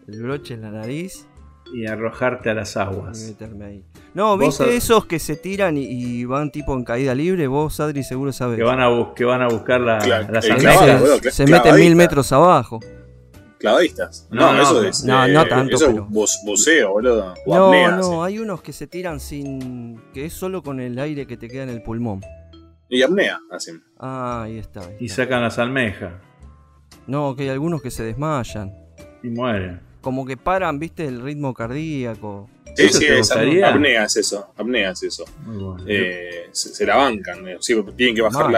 El broche en la nariz Y arrojarte a las y aguas. meterme ahí. No, ¿viste esos que se tiran y, y van tipo en caída libre? Vos, Adri, seguro sabes. Que van a, bus- que van a buscar la, Claro, las boludo, se, meten mil metros abajo. Clavadistas. No, No, no, eso es. No, eh, no tanto, Eso pero- es bus- buceo, boludo. O No, apnea, no, hay unos que se tiran sin. que es solo con el aire que te queda en el pulmón. Y apnea, así. Ah, ahí está. ahí Y sacan las almejas. No, que hay algunos que se desmayan. Y mueren. Como que paran, viste, el ritmo cardíaco. Sí, ¿Eso sí, es apnea es eso. Apnea es eso. Bueno. Eh, se, se la bancan. eh. Sí, tienen que bajar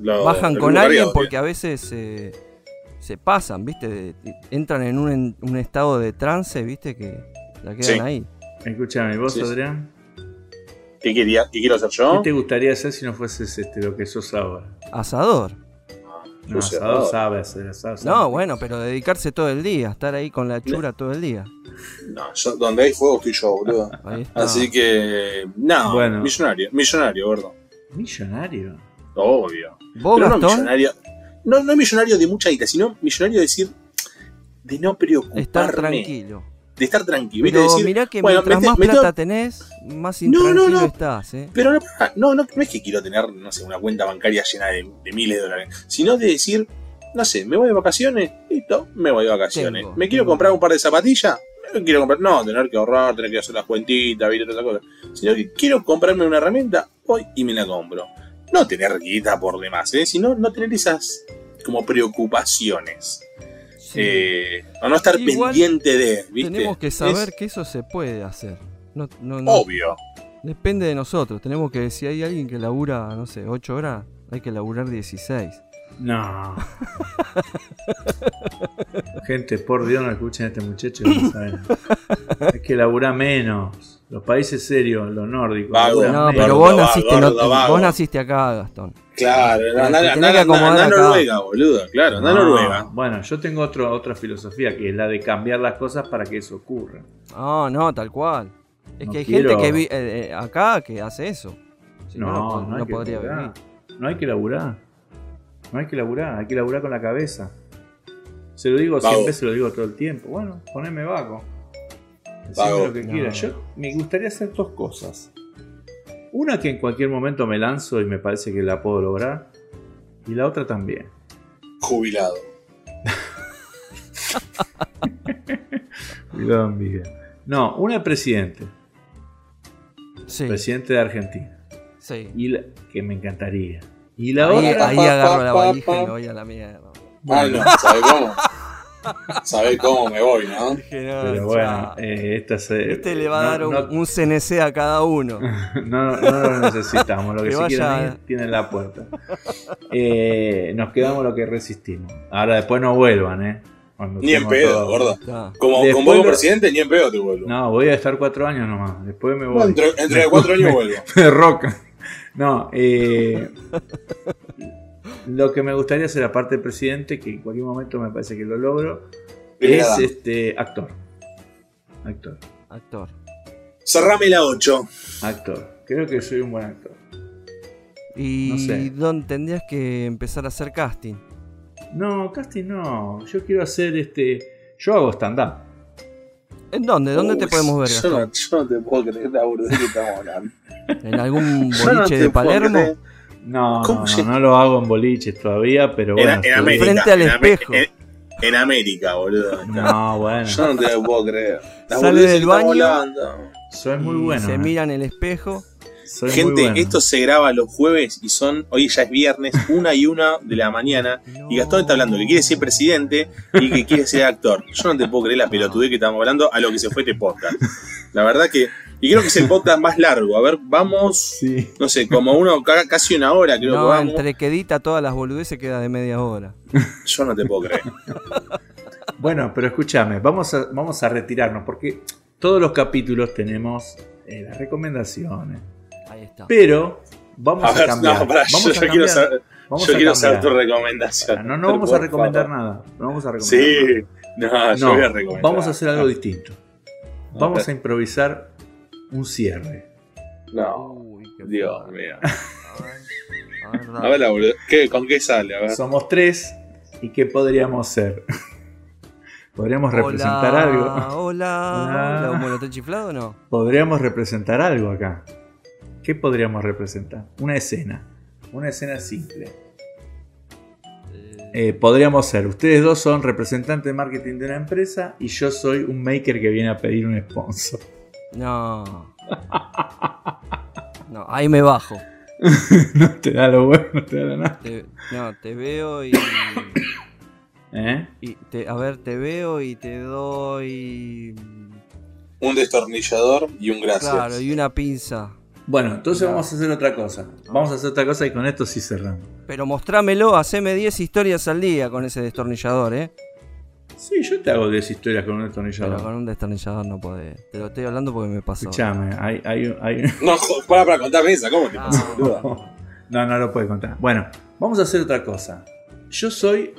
los- Bajan con alguien cardíaco, porque a veces eh, se pasan, viste, entran en un, estado de trance, viste, que la quedan Sí. ahí. Escúchame, vos, Sí. Adrián, ¿Qué, quería, ¿Qué quiero hacer ¿qué yo? te gustaría hacer si no fueses este, lo que sos ahora? Asador. No, asador asador. sabe hacer asado. sabe. No, bueno, pero dedicarse todo el día, estar ahí con la chura todo el día. No, yo, donde hay fuego estoy yo, boludo. Ahí está. Así que. No, Bueno. millonario. Millonario, gordo. Millonario. Obvio. ¿Vos, Pero no millonario. No, no millonario de mucha guita, sino millonario de decir. De no preocuparme. Estar tranquilo. De estar tranquilo. Pero decir, mirá que bueno, mientras mete- más plata tenés, más No, intranquilo no, no. estás, ¿eh? Pero no, no, no, no es que quiero tener, no sé, una cuenta bancaria llena de, de miles de dólares, sino de decir, no sé, me voy de vacaciones, listo, me voy de vacaciones. Tengo, ¿Me quiero tengo. comprar un par de zapatillas? Me quiero comprar, no, tener que ahorrar, tener que hacer las cuentitas, ¿viste? todas esas cosas. Sino que quiero comprarme una herramienta, voy y me la compro. No tener guita por demás, ¿eh? sino no tener esas como preocupaciones. Sí. Eh, o no estar Igual pendiente de, ¿viste? Tenemos que saber Es que eso se puede hacer. No, no, no- obvio. Depende de nosotros. Tenemos que, si hay alguien que labura, no sé, 8 horas, hay que laburar 16. No. Gente, por Dios, no escuchen a este muchacho. que no saben. Es que labura menos. Los países serios, los nórdicos. No, pero vos vago, naciste, gordo, vago. vos naciste acá, Gastón. Claro, anda, a. Noruega, boludo. Claro, anda a No, Noruega. Bueno, yo tengo otro, otra filosofía que es la de cambiar las cosas para que eso ocurra. No, no, tal cual. Es No que hay quiero- gente que vi- eh, eh, acá que hace eso. Si no, No, no, no no hay que podría laburar. vivir. No hay que laburar. No hay que laburar, hay que laburar con la cabeza. Se lo digo Vago. siempre, se lo digo todo el tiempo. Bueno, poneme vago. Lo que No. Yo me gustaría hacer dos cosas. Una que en cualquier momento me lanzo y me parece que la puedo lograr. Y la otra también. Jubilado. Cuidado en vida. No, una es presidente. Sí, Presidente de Argentina. sí. Y la- que me encantaría. Y la Ahí, otra. ahí pa, agarro pa, la pa, valija y me voy a la mierda. Ay, no, ¿sabe cómo? ¿Sabe cómo me voy, no? Pero bueno, eh, esta se. Este le va a dar un, no- un CNC a cada uno. No, no lo necesitamos, lo que, Que sí vaya- quieren ir, tienen la puerta. Eh, nos quedamos lo que resistimos. Ahora después no vuelvan, ¿eh? Cuando Ni en pedo, todos- gordo. Está. Como, Después como presidente, ni en pedo te vuelvo. No, voy a estar cuatro años nomás. Después me voy. De cuatro años vuelvo. Me roca. No, eh, lo que me gustaría hacer, aparte de presidente, que en cualquier momento me parece que lo logro, Primera es dama. este actor. Actor. Actor. Cerrame la 8. Actor. Creo que soy un buen actor. Y No sé. dónde tendrías que empezar a hacer casting. No, casting no. Yo quiero hacer este. Yo hago stand-up. ¿En dónde? ¿Dónde te podemos ver, Yo no, yo no te puedo creer la burdez que estamos hablando. ¿En algún no boliche de Palermo? No, ¿Cómo no, se- no, no lo hago en boliches todavía, pero En, bueno. en América. Frente al en espejo. En, en América, boludo. No, bueno. Yo no te lo puedo creer. La Sale del baño. Soy muy bueno. Se eh. mira en el espejo. Soy muy Gente, bueno. esto se graba los jueves y son, hoy ya es viernes, una y una de la mañana. Y Gastón está hablando que quiere ser presidente y que quiere ser actor. Yo no te puedo creer la pelotudez que estamos hablando a lo que se fue este podcast. La verdad que. Y creo que es el podcast más largo. A ver, vamos. Sí. No sé, como uno, ca- casi una hora creo que No, vamos. entre que edita todas las boludeces queda de media hora. Yo no te puedo creer. Bueno, pero escúchame, vamos a, vamos a retirarnos porque todos los capítulos tenemos eh, las recomendaciones. Ahí está. Pero Vamos A cambiar. no, vamos yo, a yo cambiar. quiero saber, Vamos yo a quiero saber tu recomendación. No, no vamos a recomendar favor. nada. No vamos a recomendar nada. Sí, no, yo No, voy a recomendar. vamos a hacer algo distinto. A Vamos a improvisar un cierre. No, Uy, qué Dios mío. A ver, a ver, A ver, la boludo. ¿Qué, ¿Con qué sale? A ver. Somos tres. ¿Y qué podríamos ser? ¿Podríamos representar algo? Hola, Hola. hola. ¿está chiflado o no? Podríamos representar algo acá. ¿Qué podríamos representar? Una escena. Una escena simple. Eh, Eh, podríamos ser, ustedes dos son representantes de marketing de una empresa y yo soy un maker que viene a pedir un sponsor. No. No, ahí me bajo. no te da lo bueno, no te da lo nada. Te- no, te veo y, ¿Eh? y te, a ver, te veo y te doy. Un destornillador y un gracias. Claro, y una pinza. Bueno, entonces vamos a hacer otra cosa. Vamos a hacer otra cosa y con esto sí cerramos. Pero mostrámelo, haceme 10 historias al día con ese destornillador, ¿eh? Sí, yo te hago 10 historias con un Pero destornillador. con un destornillador no podés. Te lo estoy hablando porque me pasó. Escuchame, hay, hay, hay... No, para, para contarme esa. ¿Cómo te No. pasa, boludo? No, no lo puede contar. Bueno, vamos a hacer otra cosa. Yo soy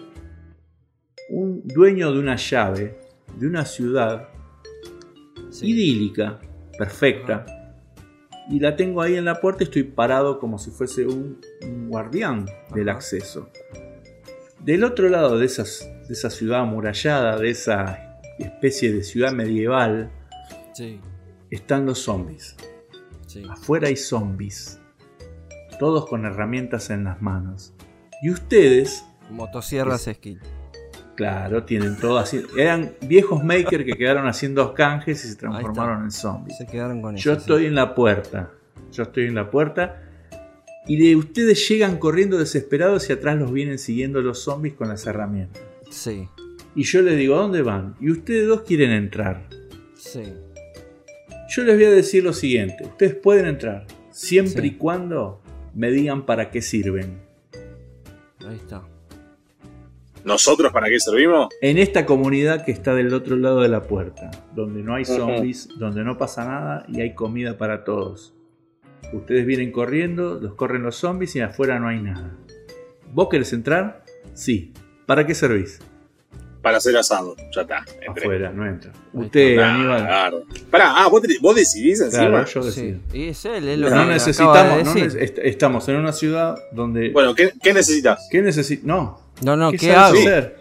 un dueño de una llave de una ciudad Sí. idílica, perfecta. Y la tengo ahí en la puerta y estoy parado como si fuese un, un guardián del acceso. Del otro lado de, esas, de esa ciudad amurallada, de esa especie de ciudad medieval, Sí, están los zombies. sí. Afuera hay zombies. Todos con herramientas en las manos. Y ustedes, Motosierras skill. claro, tienen todo así. Eran viejos makers que quedaron haciendo canjes y se transformaron en zombies. Se quedaron con eso. Yo sí. estoy en la puerta. Yo estoy en la puerta. Y de ustedes llegan corriendo desesperados y atrás los vienen siguiendo los zombies con las herramientas. Sí, Y yo les digo, ¿a dónde van? Y ustedes dos quieren entrar. sí. Yo les voy a decir lo siguiente. Ustedes pueden entrar. Siempre Sí. y cuando me digan para qué sirven. Ahí está. ¿Nosotros para qué servimos? En esta comunidad que está del otro lado de la puerta. Donde no hay zombies, donde no pasa nada y hay comida para todos. Ustedes vienen corriendo, los corren los zombies y afuera no hay nada. ¿Vos querés entrar? Sí. ¿Para qué servís? Para hacer asado. Ya está. entré. Afuera, no entra. Usted, Aníbal. claro. Pará, ah, ¿vos, te- vos decidís encima. Claro, yo Sí. decido. Y es él, es lo No que acaba necesitamos, de no decir. neces- est- estamos en una ciudad donde... Bueno, ¿qué, qué necesitas? ¿Qué necesitas? No. No, no, ¿Qué, ¿qué, sabes hago? hacer?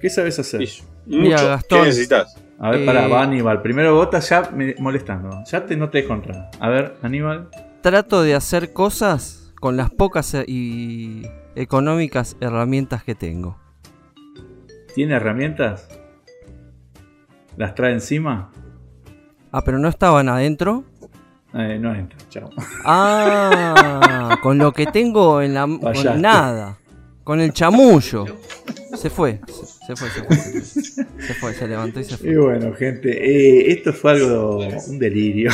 ¿Qué sabes hacer? Mucho. Mira, Gastón. ¿Qué necesitas? A ver, Eh, pará, va Aníbal. Primero vota ya me- molestando. Ya te, no te dejo entrar. A ver, Aníbal. Trato de hacer cosas con las pocas eh, y económicas herramientas que tengo. ¿Tiene herramientas? ¿Las trae encima? Ah, pero no estaban adentro. Eh, no entra, chao. Ah, con lo que tengo en la con nada, con el chamullo. Se fue, se, se fue, se fue, se fue. Se levantó y se fue. Y bueno, gente, eh, esto fue algo, un delirio.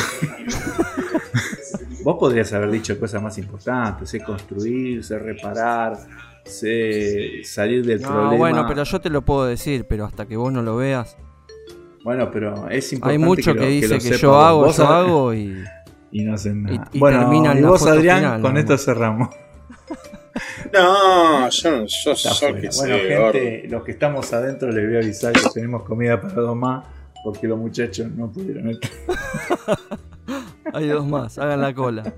Vos podrías haber dicho cosas más importantes, sé construir, sé reparar, sé salir del No, problema. bueno, pero yo te lo puedo decir, pero hasta que vos no lo veas. Bueno, pero es importante Hay mucho que, lo- dice que, yo hago, yo hago y. Y no hacen nada. Y- y bueno, y vos, Adrián, final, con esto cerramos. No, yo, yo, yo sé, bueno, gordo. gente, los que estamos adentro les voy a avisar que tenemos comida para dos más porque los muchachos no pudieron entrar. Hay dos más, hagan la cola.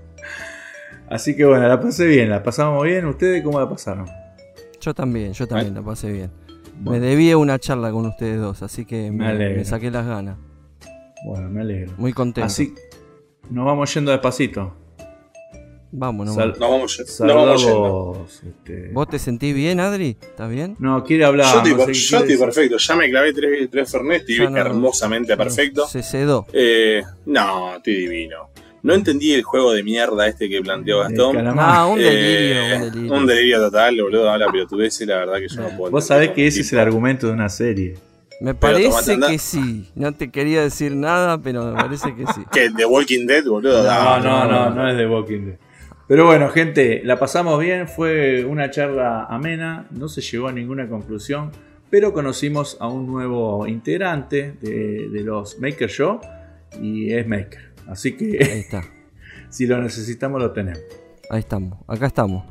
Así que bueno, la pasé bien, la pasamos bien. ¿Ustedes cómo la pasaron? Yo también, yo también la pasé bien. Bueno, Me debía una charla con ustedes dos, así que Me me saqué las ganas. bueno, me alegro. Muy contento. Así nos vamos yendo despacito. Vámonos. Sal- Nos vamos, Saludos vamos yendo. vos, este- ¿Vos te sentís bien, Adri? ¿Estás bien? No, quiere hablar. Yo estoy, no yo perfecto. Ya me clavé tres, tres Fernet, estoy Ya no- hermosamente perfecto. Se sedó. Eh, no, estoy divino. No entendí el juego de mierda este que planteó Gastón. No, un delirio, Eh, un delirio. un delirio total, boludo. Habla pelotudez y la verdad que yo no puedo. Vos sabés que ese es el argumento de una serie. Me Pero parece que sí. No te quería decir nada, pero me parece que sí. ¿Qué? ¿The Walking Dead, boludo? No, no, no, no es de Walking Dead. Pero bueno, gente, la pasamos bien, fue una charla amena, no se llegó a ninguna conclusión, pero conocimos a un nuevo integrante de, de los Maker Show y es Maker. Así Ahí que está. si lo necesitamos lo tenemos. Ahí estamos, acá estamos.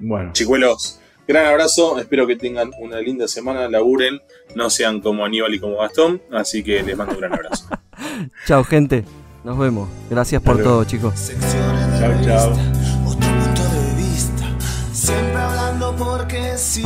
Bueno, Chicuelos, gran abrazo. Espero que tengan una linda semana, laburen, no sean como Aníbal y como Gastón. Así que les mando un gran abrazo. Chao, gente. Nos vemos. Gracias por todo, chicos. Chao, chao. Siempre hablando porque sí.